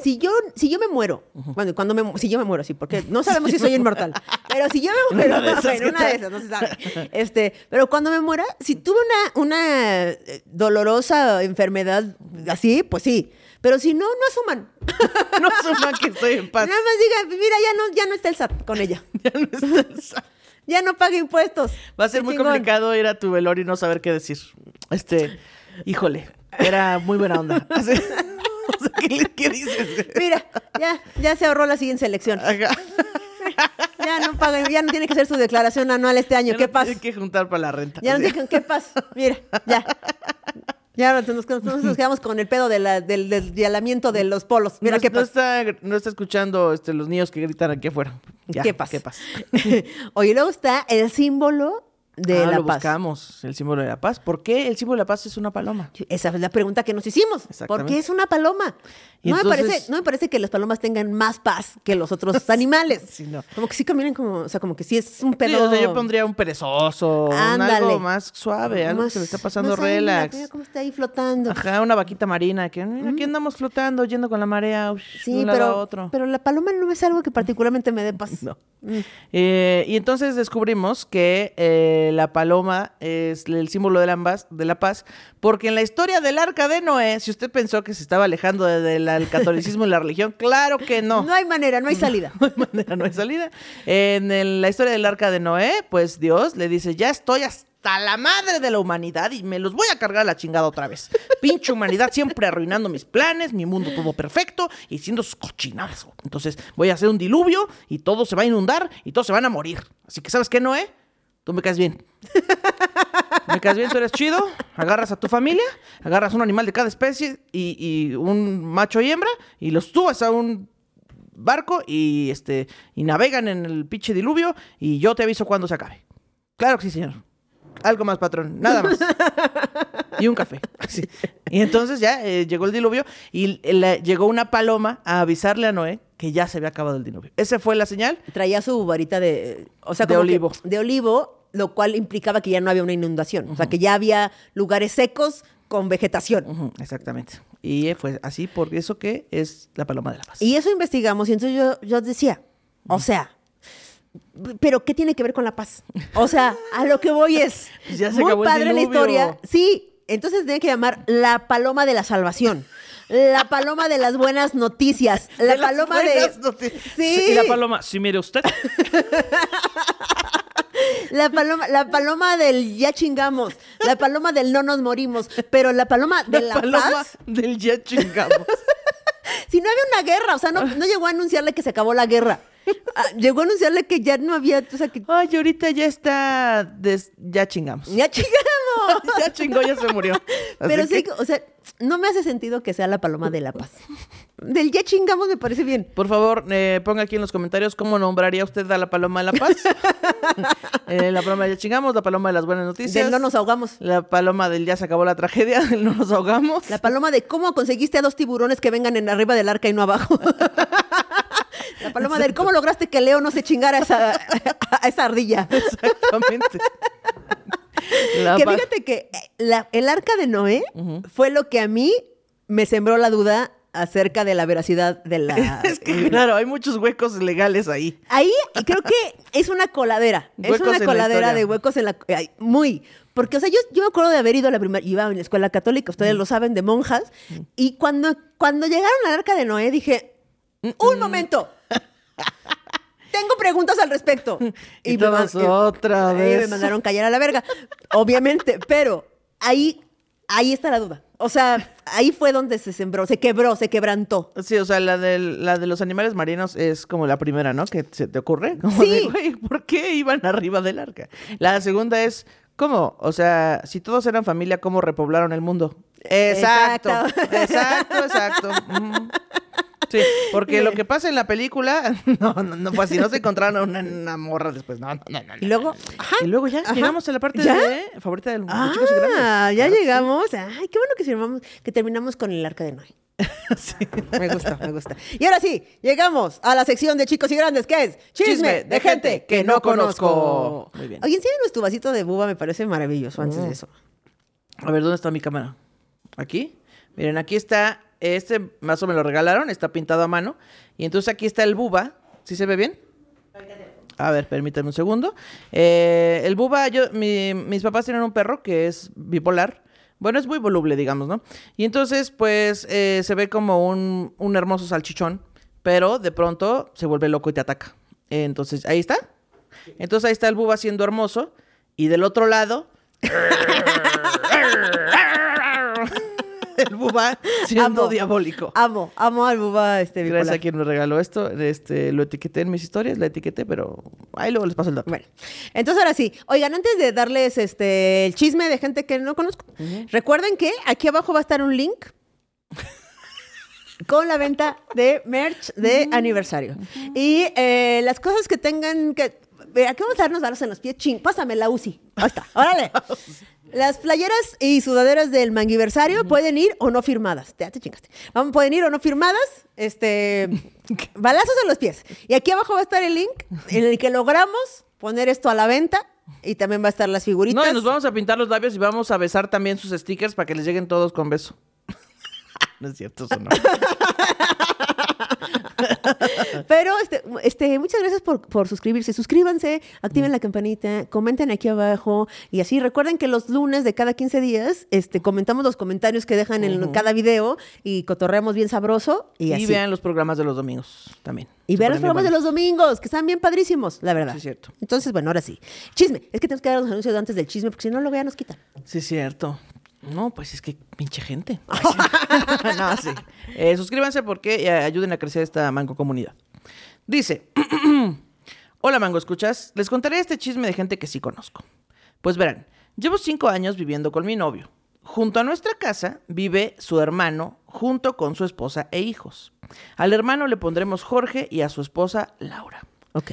si yo, si yo me muero, bueno, cuando me, si yo me muero, sí, porque no sabemos si soy inmortal, pero si yo me muero, una de esas, en ¿qué una de esas, no se sabe. Este, pero cuando me muera, si tuve una, una eh, dolorosa enfermedad así, pues sí. Pero si no, no asuman. No suma que estoy en paz. Nada más digan, mira, ya no, ya no está el SAT con ella. Ya no estás- Ya no paga impuestos. Va a ser muy chingón. complicado ir a tu velorio y no saber qué decir. Este, híjole, era muy buena onda. Así- o sea, ¿qué, dices? Mira, ya, ya se ahorró la siguiente elección. Ajá. Ya no paga, ya no tiene que hacer su declaración anual este año. Ya ¿Qué no pasa? tiene que juntar para la renta. Ya nos Así. dijeron, ¿qué pasa? Mira, ya. Ya nos, nos- quedamos con el pedo de la- del desvialamiento de los polos. Mira, no, ¿qué no pasa? está, no está escuchando este, los niños que gritan aquí afuera. Ya, ¿Qué pasa? ¿Qué pasa? Oye, luego está el símbolo de Ah, la lo paz. buscamos, el símbolo de la paz. ¿Por qué el símbolo de la paz es una paloma? Esa es la pregunta que nos hicimos. ¿Por qué es una paloma? Y No, me parece, no me parece que las palomas tengan más paz que los otros animales. Sí, no. Como que sí caminan como, o sea, como que sí es un Sí, pedo. o sea, yo pondría un perezoso, un algo más suave, algo que se le está pasando más relax. Mira cómo está ahí flotando. Ajá, una vaquita marina, que mira, aquí andamos flotando, yendo con la marea, Sí, un lado a otro. pero la paloma no es algo que particularmente me dé paz. No. Eh, y entonces descubrimos que eh, eh, la paloma es el símbolo de la, paz, de la paz, porque en la historia del arca de Noé, si usted pensó que se estaba alejando de- del catolicismo y la religión, claro que no. No hay manera, no hay salida. No hay manera, no hay salida. En la historia del arca de Noé, pues Dios le dice, ya estoy hasta la madre de la humanidad y me los voy a cargar a la chingada otra vez. Pinche humanidad siempre arruinando mis planes, mi mundo todo perfecto y siendo sus cochinadas. Entonces voy a hacer un diluvio y todo se va a inundar y todos se van a morir. Así que, ¿sabes qué, Noé? Tú me caes bien. Me caes bien, tú eres chido. Agarras a tu familia, agarras un animal de cada especie y, un macho y hembra y los subes a un barco y este y navegan en el pinche diluvio y yo te aviso cuando se acabe. Claro que sí, señor. Algo más, patrón. Nada más. y un café. Así. Y entonces ya eh, llegó el diluvio y la- llegó una paloma a avisarle a Noé que ya se había acabado el diluvio. Esa fue la señal. Traía su varita de, o sea, De que- olivo. de olivo, lo cual implicaba que ya no había una inundación. O sea, que ya había lugares secos con vegetación. Exactamente. Y eh, fue así por eso que es la paloma de la paz. Y eso investigamos y entonces yo, yo decía, o sea, pero ¿qué tiene que ver con la paz? O sea, a lo que voy es Ya se muy acabó el padre la diluvio. historia. Sí, entonces tenía que llamar la paloma de la salvación. La paloma de las buenas noticias. La De las paloma de. buenas noticias. Sí. Y la paloma, si mire usted. La paloma, la paloma del ya chingamos. La paloma del no nos morimos. Pero la paloma de la, paloma paz. del ya chingamos. Si no había una guerra, o sea, no, no llegó a anunciarle que se acabó la guerra. Ah, llegó a anunciarle que ya no había, o sea, que Ay, ahorita ya está. des- Ya chingamos. ya chingamos. ya chingó, ya se murió. Así Pero sí, que, o sea, no me hace sentido que sea la paloma de la paz. Del ya chingamos me parece bien. Por favor, eh, ponga aquí en los comentarios cómo nombraría usted a la paloma de la paz. Eh, la paloma de ya chingamos, la paloma de las buenas noticias. Del no nos ahogamos. La paloma del ya se acabó la tragedia, del no nos ahogamos. La paloma de cómo conseguiste a dos tiburones que vengan en arriba del arca y no abajo. La paloma del cómo lograste que Leo no se chingara a esa, a esa ardilla. Exactamente. La que fíjate que eh, la- el arca de Noé fue lo que a mí me sembró la duda acerca de la veracidad de la... Es que claro, hay muchos huecos legales ahí. Ahí creo que es una coladera. es una coladera de huecos en la... muy. Porque, o sea, yo, yo me acuerdo de haber ido a la primera... Iba en la escuela católica, ustedes lo saben, de monjas. Y cuando, cuando llegaron al arca de Noé dije, un momento. Tengo preguntas al respecto. Y me todas man- otra y vez. me mandaron callar a la verga. Obviamente, pero ahí, ahí está la duda. O sea, ahí fue donde se sembró, se quebró, se quebrantó. Sí, o sea, la, del- la de los animales marinos es como la primera, ¿no? Que se te ocurre. Como Sí. de, güey, ¿por qué iban arriba del arca? La segunda es, ¿cómo? O sea, si todos eran familia, ¿cómo repoblaron el mundo? Exacto, Exacto. exacto. Sí, porque lo que pasa en la película, no, no, no fue así, no se encontraron una, una morra después, no, no, no, no. Y luego, ajá. Y luego ya Ajá. llegamos a la parte ¿Ya? de favorita del Ah, de chicos y grandes. ya que sí. llegamos. Ay, qué bueno que, firmamos- que terminamos con el arca de Noé. Me gusta, me gusta. Y ahora sí, llegamos a la sección de chicos y grandes, que es Chisme, de gente que no conozco. Muy bien. Oye, enséñanos tu vasito de buba, me parece maravilloso antes de eso. A ver, ¿dónde está mi cámara? ¿Aquí? Miren, aquí está, este vaso me lo regalaron, está pintado a mano. Y entonces aquí está el buba. ¿Sí se ve bien? A ver, permítanme un segundo. Eh, el buba, yo, mi- mis papás tienen un perro que es bipolar. Bueno, es muy voluble, digamos, ¿no? Y entonces, pues, eh, se ve como un, un hermoso salchichón, pero de pronto se vuelve loco y te ataca. Entonces, ahí está. Entonces, ahí está el buba siendo hermoso. Y del otro lado, el buba siendo Amo. diabólico. Amo, amo al buba este bipolar. Gracias a quien me regaló esto. Este, lo etiqueté en mis historias, la etiqueté, pero ahí luego les paso el dato. Bueno, entonces ahora sí, oigan, antes de darles este el chisme de gente que no conozco, recuerden que aquí abajo va a estar un link con la venta de merch de aniversario. Y eh, las cosas que tengan que... eh, Aquí vamos a darnos balas en los pies. Ching, pásame la UCI. Ahí está, órale. Las playeras y sudaderas del manguiversario pueden ir o no firmadas. Ya te chingaste. Vamos, pueden ir o no firmadas. Este, balazos en los pies. Y aquí abajo va a estar el link en el que logramos poner esto a la venta. Y también va a estar las figuritas. No, y nos vamos a pintar los labios y vamos a besar también sus stickers para que les lleguen todos con beso. no es cierto, eso no. Pero este, este, muchas gracias por, por suscribirse. Suscríbanse, activen la campanita, comenten aquí abajo y así recuerden que los lunes de cada 15 días este, comentamos los comentarios que dejan en cada video y cotorreamos bien sabroso y, Y así. vean los programas de los domingos también. Y vean los bien programas de los domingos, que están bien padrísimos, la verdad. Sí, es cierto. Entonces, bueno, ahora sí. Chisme. Es que tenemos que dar los anuncios antes del chisme, porque si no, luego ya nos quitan. Sí, es cierto. No, pues es que pinche gente. no, sí. Eh, suscríbanse porque eh, ayuden a crecer esta mango comunidad. Dice, hola mango, ¿escuchas? Les contaré este chisme de gente que sí conozco. Pues verán, llevo cinco años viviendo con mi novio. Junto a nuestra casa vive su hermano junto con su esposa e hijos. Al hermano le pondremos Jorge y a su esposa Laura. Ok.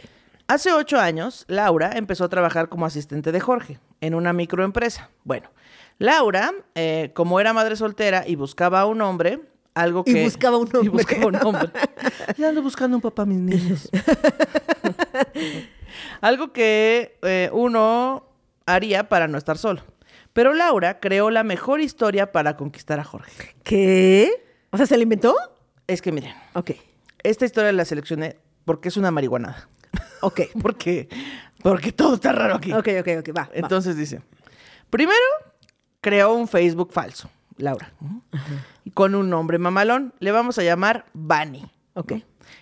Hace ocho años, Laura empezó a trabajar como asistente de Jorge en una microempresa. Bueno, Laura, eh, como era madre soltera y buscaba a un hombre, algo Y que... buscaba un Y hombre. buscaba un hombre. Ya ando buscando un papá a mis niños. algo que eh, uno haría para no estar solo. Pero Laura creó la mejor historia para conquistar a Jorge. ¿Qué? O sea, ¿se la inventó? Es que miren, Ok. esta historia la seleccioné porque es una marihuanada. Ok. Porque, porque todo está raro aquí. Ok, ok, ok, va. va. Entonces dice, primero creó un Facebook falso, Laura, y con un nombre mamalón, le vamos a llamar Bunny, Ok,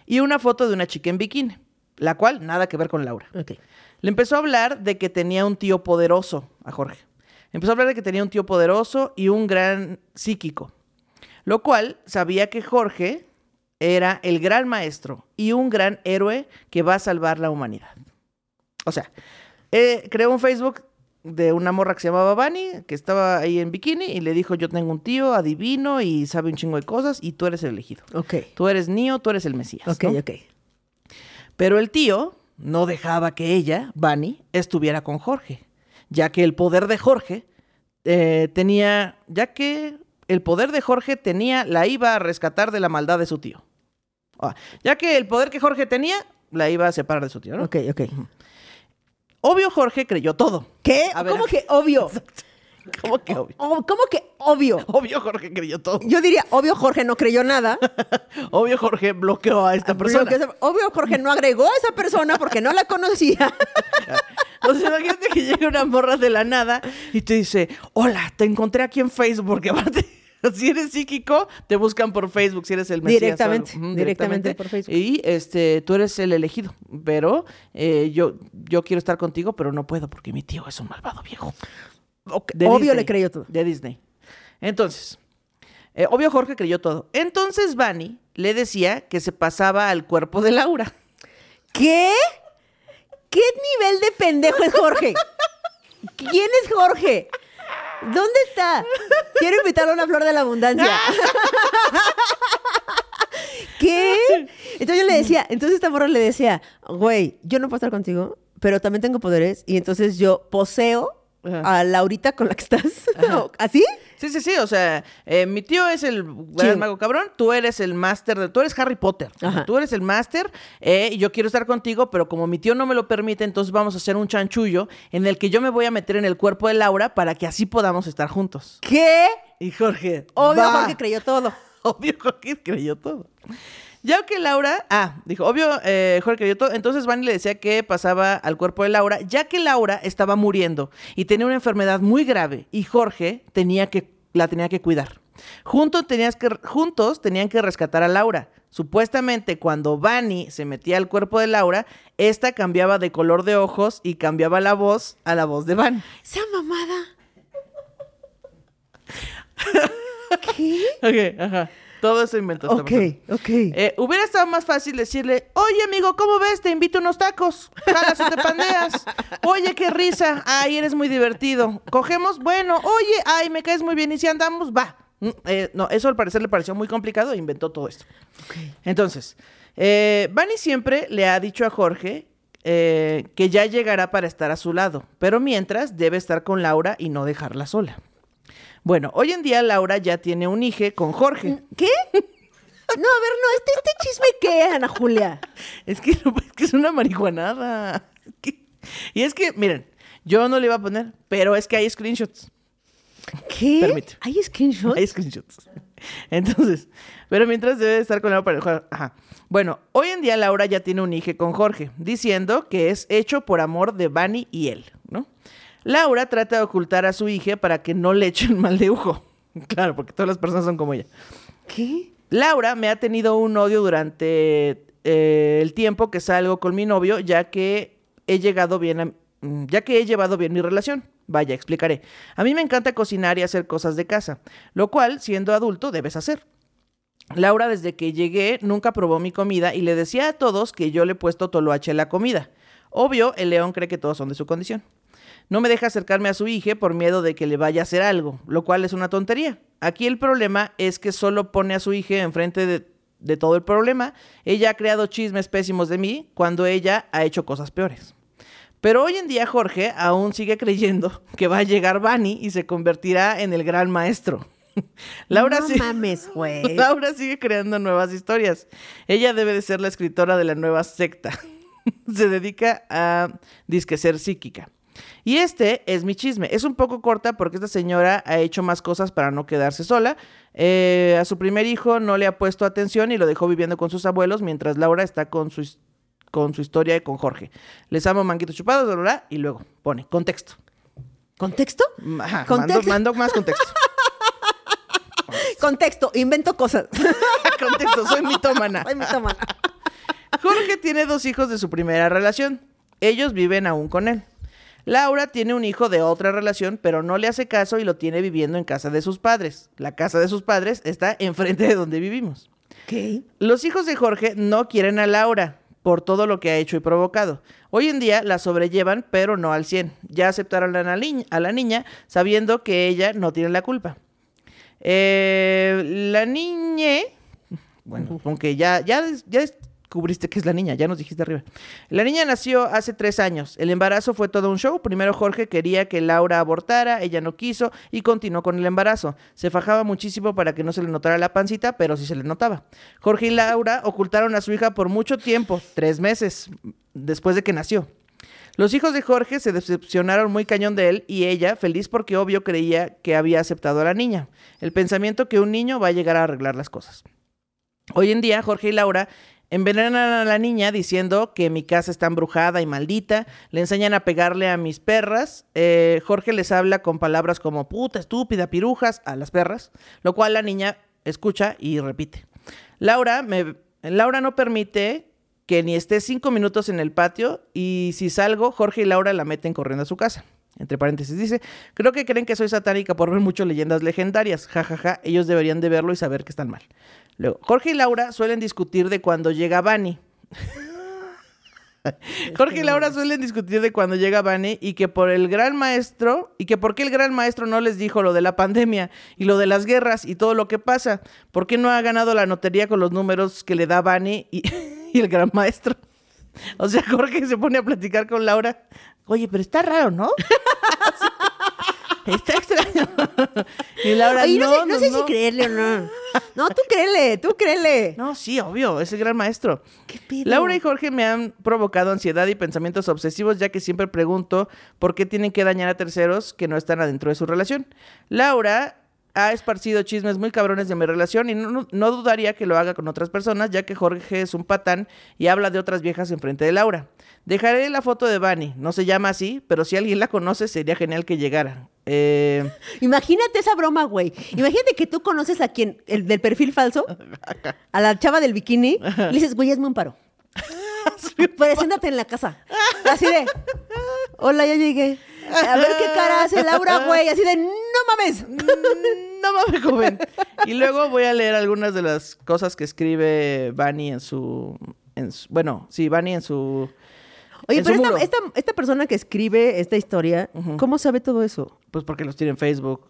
y una foto de una chica en bikini, la cual nada que ver con Laura. ok. Le empezó a hablar de que tenía un tío poderoso a Jorge. Empezó a hablar de que tenía un tío poderoso y un gran psíquico, lo cual sabía que Jorge era el gran maestro y un gran héroe que va a salvar la humanidad. O sea, eh, creó un Facebook de una morra que se llamaba Bunny, que estaba ahí en bikini, y le dijo, yo tengo un tío adivino y sabe un chingo de cosas, y tú eres el elegido. Ok. Tú eres Neo, tú eres el Mesías. Ok, ¿no? ok. Pero el tío no dejaba que ella, Bunny, estuviera con Jorge, ya que el poder de Jorge eh, tenía, ya que el poder de Jorge tenía, la iba a rescatar de la maldad de su tío. Ah, ya que el poder que Jorge tenía, la iba a separar de su tío, ¿no? Ok, ok. Obvio Jorge creyó todo. ¿Qué? A ver, ¿Cómo que obvio? ¿Cómo que obvio? O- ¿Cómo que obvio? Obvio Jorge creyó todo. Yo diría, obvio Jorge no creyó nada. Obvio Jorge bloqueó a esta persona. Obvio Jorge no agregó a esa persona porque no la conocía. O sea, imagínate que llega una morra de la nada y te dice, hola, te encontré aquí en Facebook, porque aparte, si eres psíquico, te buscan por Facebook, si eres el Mesías. o. Directamente, Ujú, directamente por Facebook. Y este, tú eres el elegido, pero eh, yo, yo quiero estar contigo, pero no puedo porque mi tío es un malvado viejo. De obvio Disney, le creyó todo. De Disney. Entonces, eh, obvio Jorge creyó todo. Entonces Bunny le decía que se pasaba al cuerpo de Laura. ¿Qué? ¿Qué nivel de pendejo es Jorge? ¿Quién es Jorge? ¿Dónde está? Quiero invitarlo a una flor de la abundancia. ¿Qué? Entonces yo le decía, entonces esta morra le decía, güey, yo no puedo estar contigo, pero también tengo poderes. Y entonces yo poseo Ajá. a Laurita con la que estás. ¿Así? Sí, sí, sí, o sea, eh, mi tío es el gran mago cabrón, tú eres el máster, de- tú eres Harry Potter, Ajá. tú eres el máster eh, y yo quiero estar contigo, pero como mi tío no me lo permite, entonces vamos a hacer un chanchullo en el que yo me voy a meter en el cuerpo de Laura para que así podamos estar juntos. ¿Qué? Y Jorge, Obvio va. Jorge creyó todo. Obvio, Jorge creyó todo. Ya que Laura, ah, dijo, obvio, eh, Jorge. Entonces Vani le decía que pasaba al cuerpo de Laura, ya que Laura estaba muriendo y tenía una enfermedad muy grave y Jorge tenía que, la tenía que cuidar. Juntos, tenías que, juntos tenían que rescatar a Laura. Supuestamente, cuando Vani se metía al cuerpo de Laura, esta cambiaba de color de ojos y cambiaba la voz a la voz de Vani. Esa mamada. ¿Qué? Ok, ajá. Todo eso inventó esta Ok, persona. ok. Eh, hubiera estado más fácil decirle, oye amigo, ¿cómo ves? Te invito a unos tacos. Jalas o te pandeas. Oye, qué risa. Ay, eres muy divertido. Cogemos, bueno, oye, ay, me caes muy bien. Y si andamos, va. Mm, eh, no, eso al parecer le pareció muy complicado e inventó todo esto. Entonces, eh, siempre le ha dicho a Jorge eh, que ya llegará para estar a su lado, pero mientras debe estar con Laura y no dejarla sola. Bueno, hoy en día Laura ya tiene un hijo con Jorge. ¿Qué? No, a ver, no, este, este chisme qué, Ana Julia. Es que, es que es una marihuanada. Y es que, miren, yo no le iba a poner, pero es que hay screenshots. ¿Qué? Permite. ¿Hay screenshots? Hay screenshots. Entonces, pero mientras debe estar con la pareja. Ajá. Bueno, hoy en día Laura ya tiene un hijo con Jorge, diciendo que es hecho por amor de Bunny y él, ¿no? Laura trata de ocultar a su hija para que no le echen mal de ojo. Claro, porque todas las personas son como ella. ¿Qué? Laura me ha tenido un odio durante eh, el tiempo que salgo con mi novio, ya que he llegado bien a- mm, ya que he llevado bien mi relación. Vaya, explicaré. A mí me encanta cocinar y hacer cosas de casa, lo cual, siendo adulto, debes hacer. Laura, desde que llegué, nunca probó mi comida y le decía a todos que yo le he puesto toloache a la comida. Obvio, el león cree que todos son de su condición. No me deja acercarme a su hija por miedo de que le vaya a hacer algo, lo cual es una tontería. Aquí el problema es que solo pone a su hija enfrente de, de todo el problema. Ella ha creado chismes pésimos de mí cuando ella ha hecho cosas peores. Pero hoy en día Jorge aún sigue creyendo que va a llegar Bunny y se convertirá en el gran maestro. Laura no mames. Laura sigue creando nuevas historias. Ella debe de ser la escritora de la nueva secta. Se dedica a disque ser psíquica. Y este es mi chisme. Es un poco corta porque esta señora ha hecho más cosas para no quedarse sola. Eh, a su primer hijo no le ha puesto atención y lo dejó viviendo con sus abuelos mientras Laura está con su, con su historia y con Jorge. Les amo manguitos chupados, bla, bla, bla, y luego pone contexto. ¿Contexto? Ajá, mando, Contexto. mando más contexto. Contexto, invento cosas. contexto, soy mitómana. Ay, mi toma. Jorge tiene dos hijos de su primera relación. Ellos viven aún con él. Laura tiene un hijo de otra relación, pero no le hace caso y lo tiene viviendo en casa de sus padres. La casa de sus padres está enfrente de donde vivimos. ¿Qué? Los hijos de Jorge no quieren a Laura por todo lo que ha hecho y provocado. Hoy en día la sobrellevan, pero no al 100. Ya aceptaron a la, niña, a la niña sabiendo que ella no tiene la culpa. Eh, la niña, bueno, aunque ya, ya, ya descubriste que es la niña, ya nos dijiste arriba. La niña nació hace tres años. El embarazo fue todo un show. Primero Jorge quería que Laura abortara, ella no quiso y continuó con el embarazo. Se fajaba muchísimo para que no se le notara la pancita, pero sí se le notaba. Jorge y Laura ocultaron a su hija por mucho tiempo, tres meses después de que nació. Los hijos de Jorge se decepcionaron muy cañón de él y ella, feliz porque obvio creía que había aceptado a la niña. El pensamiento que un niño va a llegar a arreglar las cosas. Hoy en día, Jorge y Laura envenenan a la niña diciendo que mi casa está embrujada y maldita. Le enseñan a pegarle a mis perras. Eh, Jorge les habla con palabras como puta, estúpida, pirujas a las perras, lo cual la niña escucha y repite. Laura, me, Laura no permite que ni esté cinco minutos en el patio y si salgo, Jorge y Laura la meten corriendo a su casa. Entre paréntesis dice, creo que creen que soy satánica por ver mucho leyendas legendarias. Ja, ja, ja. Ellos deberían de verlo y saber que están mal. Luego, Jorge y Laura suelen discutir de cuando llega Bunny. Jorge y Laura suelen discutir de cuando llega Bunny y que por el gran maestro y que por qué el gran maestro no les dijo lo de la pandemia y lo de las guerras y todo lo que pasa. ¿Por qué no ha ganado la notería con los números que le da y, y el gran maestro? O sea, Jorge se pone a platicar con Laura. Oye, pero está raro, ¿no? está extraño. y Laura, Oye, no, no, sé, no sé si creerle o no. No, tú créele, tú créele. No, sí, obvio, es el gran maestro. ¿Qué pedo? Laura y Jorge me han provocado ansiedad y pensamientos obsesivos, ya que siempre pregunto por qué tienen que dañar a terceros que no están adentro de su relación. Laura ha esparcido chismes muy cabrones de mi relación y no, no- dudaría que lo haga con otras personas, ya que Jorge es un patán y habla de otras viejas enfrente de Laura. Dejaré la foto de Bunny, no se llama así, pero si alguien la conoce sería genial que llegara. Eh, Imagínate esa broma, güey. Imagínate que tú conoces a quien, el del perfil falso, a la chava del bikini, y le dices, güey, hazme un paro. Preséntate en la casa. Así de, hola, ya llegué. A ver qué cara hace Laura, güey. Así de, no mames. No mames, joven. Y luego voy a leer algunas de las cosas que escribe Bunny en su, en su- bueno, sí, Bunny en su Oye, en su pero esta, muro. esta, esta persona que escribe esta historia, ¿cómo sabe todo eso? Pues porque los tiene en Facebook.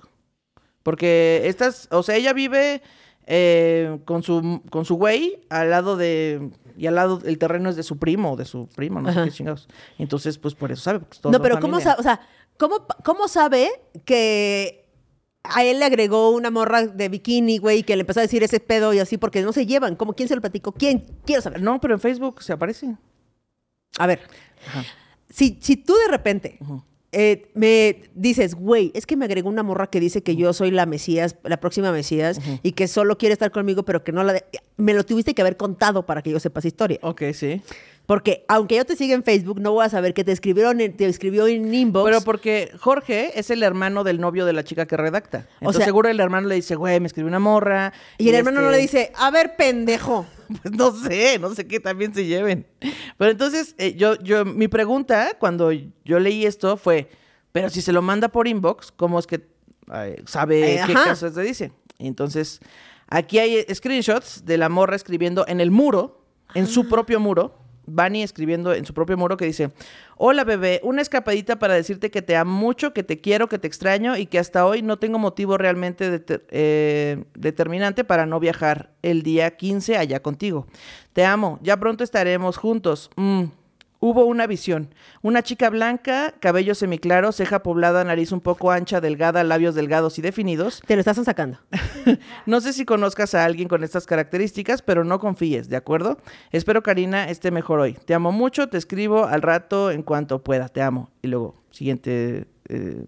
Porque estas, o sea, ella vive eh, con su con su güey al lado de y al lado el terreno es de su primo o de su primo, no Ajá. sé qué chingados. Entonces, pues por eso sabe. porque No, pero ¿cómo sabe? O sea, ¿cómo, ¿cómo sabe que a él le agregó una morra de bikini, güey, que le empezó a decir ese pedo y así porque no se llevan? ¿Cómo? ¿Quién se lo platicó? ¿Quién? Quiero saber. No, pero en Facebook se aparece. A ver, Ajá. si, si tú de repente eh, me dices, güey, es que me agregó una morra que dice que yo soy la Mesías, la próxima Mesías, y que solo quiere estar conmigo, pero que no la... de- Me lo tuviste que haber contado para que yo sepa esa historia. Ok, sí. Porque aunque yo te siga en Facebook, no voy a saber que te escribieron, te escribió en inbox. Pero porque Jorge es el hermano del novio de la chica que redacta. Entonces sea- seguro el hermano le dice, güey, me escribió una morra. y el hermano no este, le dice, a ver, pendejo. Pues no sé, no sé qué también se lleven. Pero entonces, eh, yo, yo, mi pregunta cuando yo leí esto fue, pero si se lo manda por inbox, ¿cómo es que eh, sabe Eh, qué casos te dice? Entonces, aquí hay screenshots de la morra escribiendo en el muro, en Ah. su propio muro. Bunny escribiendo en su propio muro que dice, hola bebé, una escapadita para decirte que te amo mucho, que te quiero, que te extraño y que hasta hoy no tengo motivo realmente eh, determinante para no viajar el día 15 allá contigo. Te amo, ya pronto estaremos juntos. Mm. Hubo una visión. Una chica blanca, cabello semiclaro, ceja poblada, nariz un poco ancha, delgada, labios delgados y definidos. Te lo estás sacando. No sé si conozcas a alguien con estas características, pero no confíes, ¿de acuerdo? Espero Karina esté mejor hoy. Te amo mucho, te escribo al rato en cuanto pueda, te amo. Y luego, siguiente eh,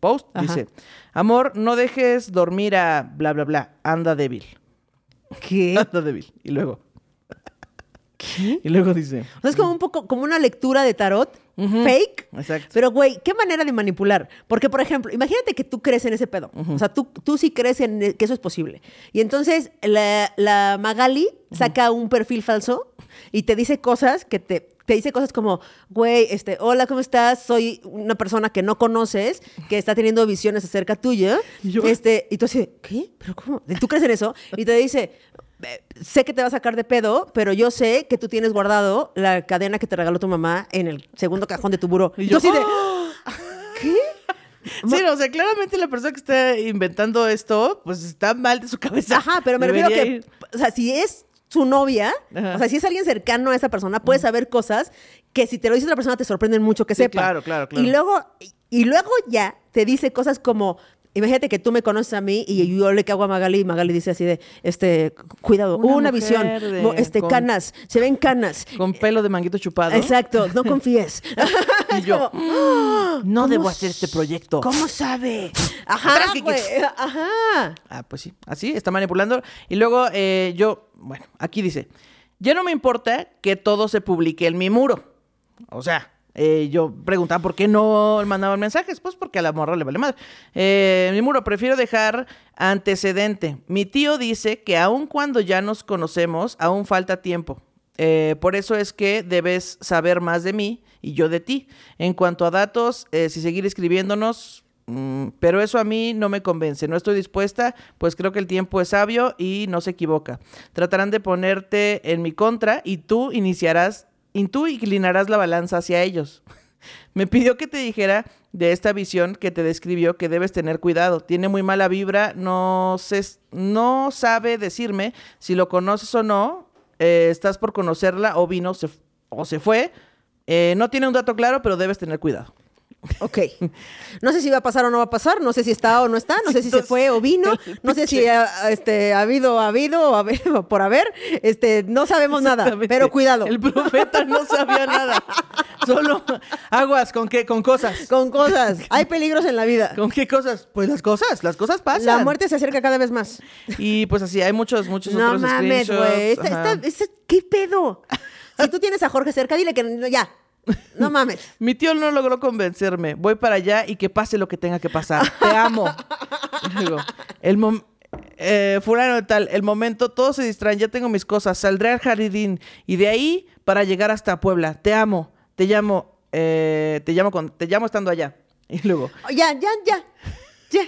post, Ajá. dice, amor, no dejes dormir a bla, bla, bla, anda débil. ¿Qué? Anda débil. Y luego... Y luego dice... O sea, es como un poco, como una lectura de tarot fake. Exacto. Pero, güey, qué manera de manipular. Porque, por ejemplo, imagínate que tú crees en ese pedo. O sea, tú, tú sí crees en e- que eso es posible. Y entonces la, la Magali saca un perfil falso y te dice cosas que te. Te dice cosas como, güey, este, hola, ¿cómo estás? Soy una persona que no conoces, que está teniendo visiones acerca tuya. Y yo- Este, y tú dices, ¿qué? ¿Pero cómo? ¿Tú crees en eso? Y te dice, "Eh, sé que te va a sacar de pedo, pero yo sé que tú tienes guardado la cadena que te regaló tu mamá en el segundo cajón de tu buró. Y yo, así de, ¿qué? Sí, o sea, claramente la persona que está inventando esto, pues está mal de su cabeza. Ajá, pero me refiero que, o sea, si es su novia, Ajá. o sea, si es alguien cercano a esa persona, puede saber cosas que si te lo dice otra persona te sorprenden mucho que Sí, sepa. claro, claro, claro. Y luego, y luego ya te dice cosas como, imagínate que tú me conoces a mí y yo le cago a Magali y Magali dice así de, este, cuidado, Una visión, de- este, con- canas, se ven canas. Con pelo de manguito chupado. Exacto, no confíes. Y yo, como, "Ah, no ¿cómo debo hacer este proyecto. ¿Cómo sabe? Ajá, güey, Ajá. Ah, pues sí, así, está manipulando. Y luego eh, yo, bueno, aquí dice, ya no me importa que todo se publique en mi muro. O sea, eh, yo preguntaba por qué no mandaban mensajes. Pues porque a la morra le vale madre. Eh, mi muro prefiero dejar antecedente. Mi tío dice que aun cuando ya nos conocemos, aún falta tiempo. Eh, por eso es que debes saber más de mí y yo de ti. En cuanto a datos, si seguir escribiéndonos, mm, pero eso a mí no me convence. No estoy dispuesta, pues creo que el tiempo es sabio y no se equivoca. Tratarán de ponerte en mi contra y tú iniciarás, y tú inclinarás la balanza hacia ellos. Me pidió que te dijera de esta visión que te describió que debes tener cuidado. Tiene muy mala vibra, no, sé, no sabe decirme si lo conoces o no. eh, estás por conocerla o vino se- o se fue. Eh, no tiene un dato claro, pero debes tener cuidado. Ok. No sé si va a pasar o no va a pasar, no sé si está o no está, no sé si se fue o vino, no sé si ha, este, ha habido, ha habido o haber- por haber, este, no sabemos nada, pero cuidado. El profeta no sabía nada. Solo aguas, ¿con qué? Con cosas. Con cosas, hay peligros en la vida. ¿Con qué cosas? Pues las cosas, las cosas pasan. La muerte se acerca cada vez más. Y pues así, hay muchos, muchos No otros mames, screenshots. güey. Ajá. esta- esta- ¿Qué pedo? Si tú tienes a Jorge cerca, dile que no- ya. No mames. Mi tío no logró convencerme. Voy para allá y que pase lo que tenga que pasar. Te amo. El mom- eh, fulano de tal, el momento, todos se distraen, ya tengo mis cosas, saldré al jardín y de ahí para llegar hasta Puebla. Te amo, te llamo, eh, te llamo con, te llamo estando allá. Y luego, Ya, ya, ya. Ya.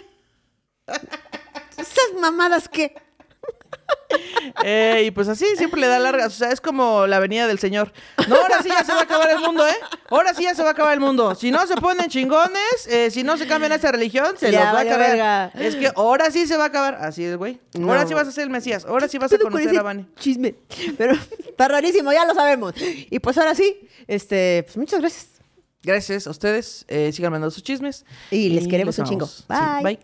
Esas mamadas que. Eh, y pues así siempre le da largas. O sea, es como la venida del Señor. No, ahora sí ya se va a acabar el mundo, ¿eh? Ahora sí ya se va a acabar el mundo. Si no se ponen chingones, eh, si no se cambian a esta religión, se Ya los va a acabar. verga. Es que ahora sí se va a acabar. Así es, güey. Ahora sí vas a ser el Mesías. Ahora sí vas a con conocer a Vane. Chisme. Pero está rarísimo, ya lo sabemos. Y pues ahora sí, este, pues muchas gracias. Gracias a ustedes. eh, sigan mandando sus chismes. Y les queremos un chingo. Sí, bye.